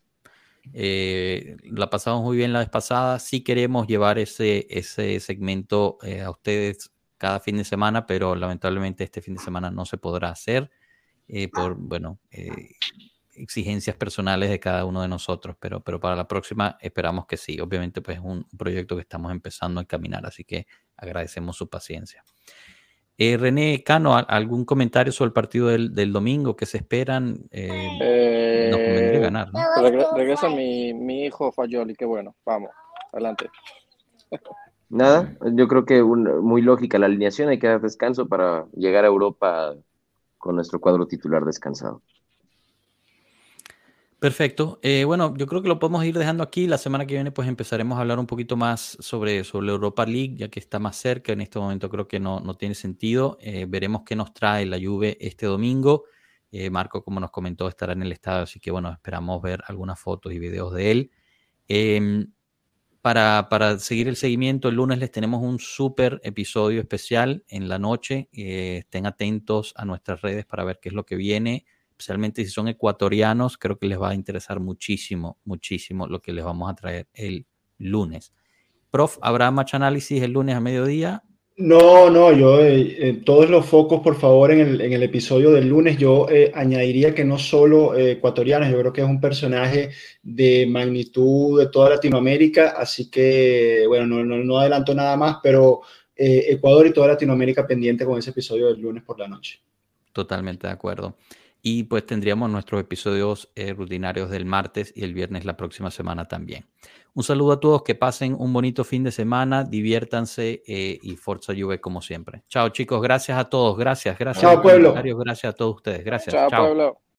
Eh, la pasamos muy bien la vez pasada. Sí queremos llevar ese, ese segmento eh, a ustedes cada fin de semana, pero lamentablemente este fin de semana no se podrá hacer eh, por, bueno, exigencias personales de cada uno de nosotros, pero, pero para la próxima esperamos que sí. Obviamente, pues es un proyecto que estamos empezando a caminar, así que agradecemos su paciencia. Eh, René Cano, ¿algún comentario sobre el partido del, domingo que se esperan? Eh, nos convendría ganar, ¿no? regresa mi, mi, hijo Fayoli, qué bueno, vamos, adelante. Nada, yo creo que muy lógica la alineación, hay que dar descanso para llegar a Europa con nuestro cuadro titular descansado. Perfecto. Eh, bueno, yo creo que lo podemos ir dejando aquí. La semana que viene pues empezaremos a hablar un poquito más sobre, sobre Europa League, ya que está más cerca. En este momento creo que no, no tiene sentido. Eh, veremos qué nos trae la Juve este domingo. Eh, Marco, como nos comentó, estará en el estadio, así que bueno, esperamos ver algunas fotos y videos de él. Em, para, para, seguir el seguimiento, el lunes les tenemos un súper episodio especial en la noche. Estén atentos a nuestras redes para ver qué es lo que viene, especialmente si son ecuatorianos, creo que les va a interesar muchísimo, muchísimo lo que les vamos a traer el lunes. Prof, ¿habrá más análisis el lunes a mediodía? No, no, yo eh, todos los focos, por favor, en el, en el episodio del lunes, yo eh, añadiría que no solo eh, ecuatorianos, yo creo que es un personaje de magnitud de toda Latinoamérica, así que, bueno, no, no, no adelanto nada más, pero Ecuador y toda Latinoamérica pendiente con ese episodio del lunes por la noche. Totalmente de acuerdo. Y pues tendríamos nuestros episodios rutinarios del martes y el viernes la próxima semana también. Un saludo a todos, que pasen un bonito fin de semana, diviértanse eh, y Forza Juve como siempre. Chao chicos, gracias a todos, gracias, gracias. Chao pueblo. Gracias a todos ustedes, gracias. Chao, pueblo.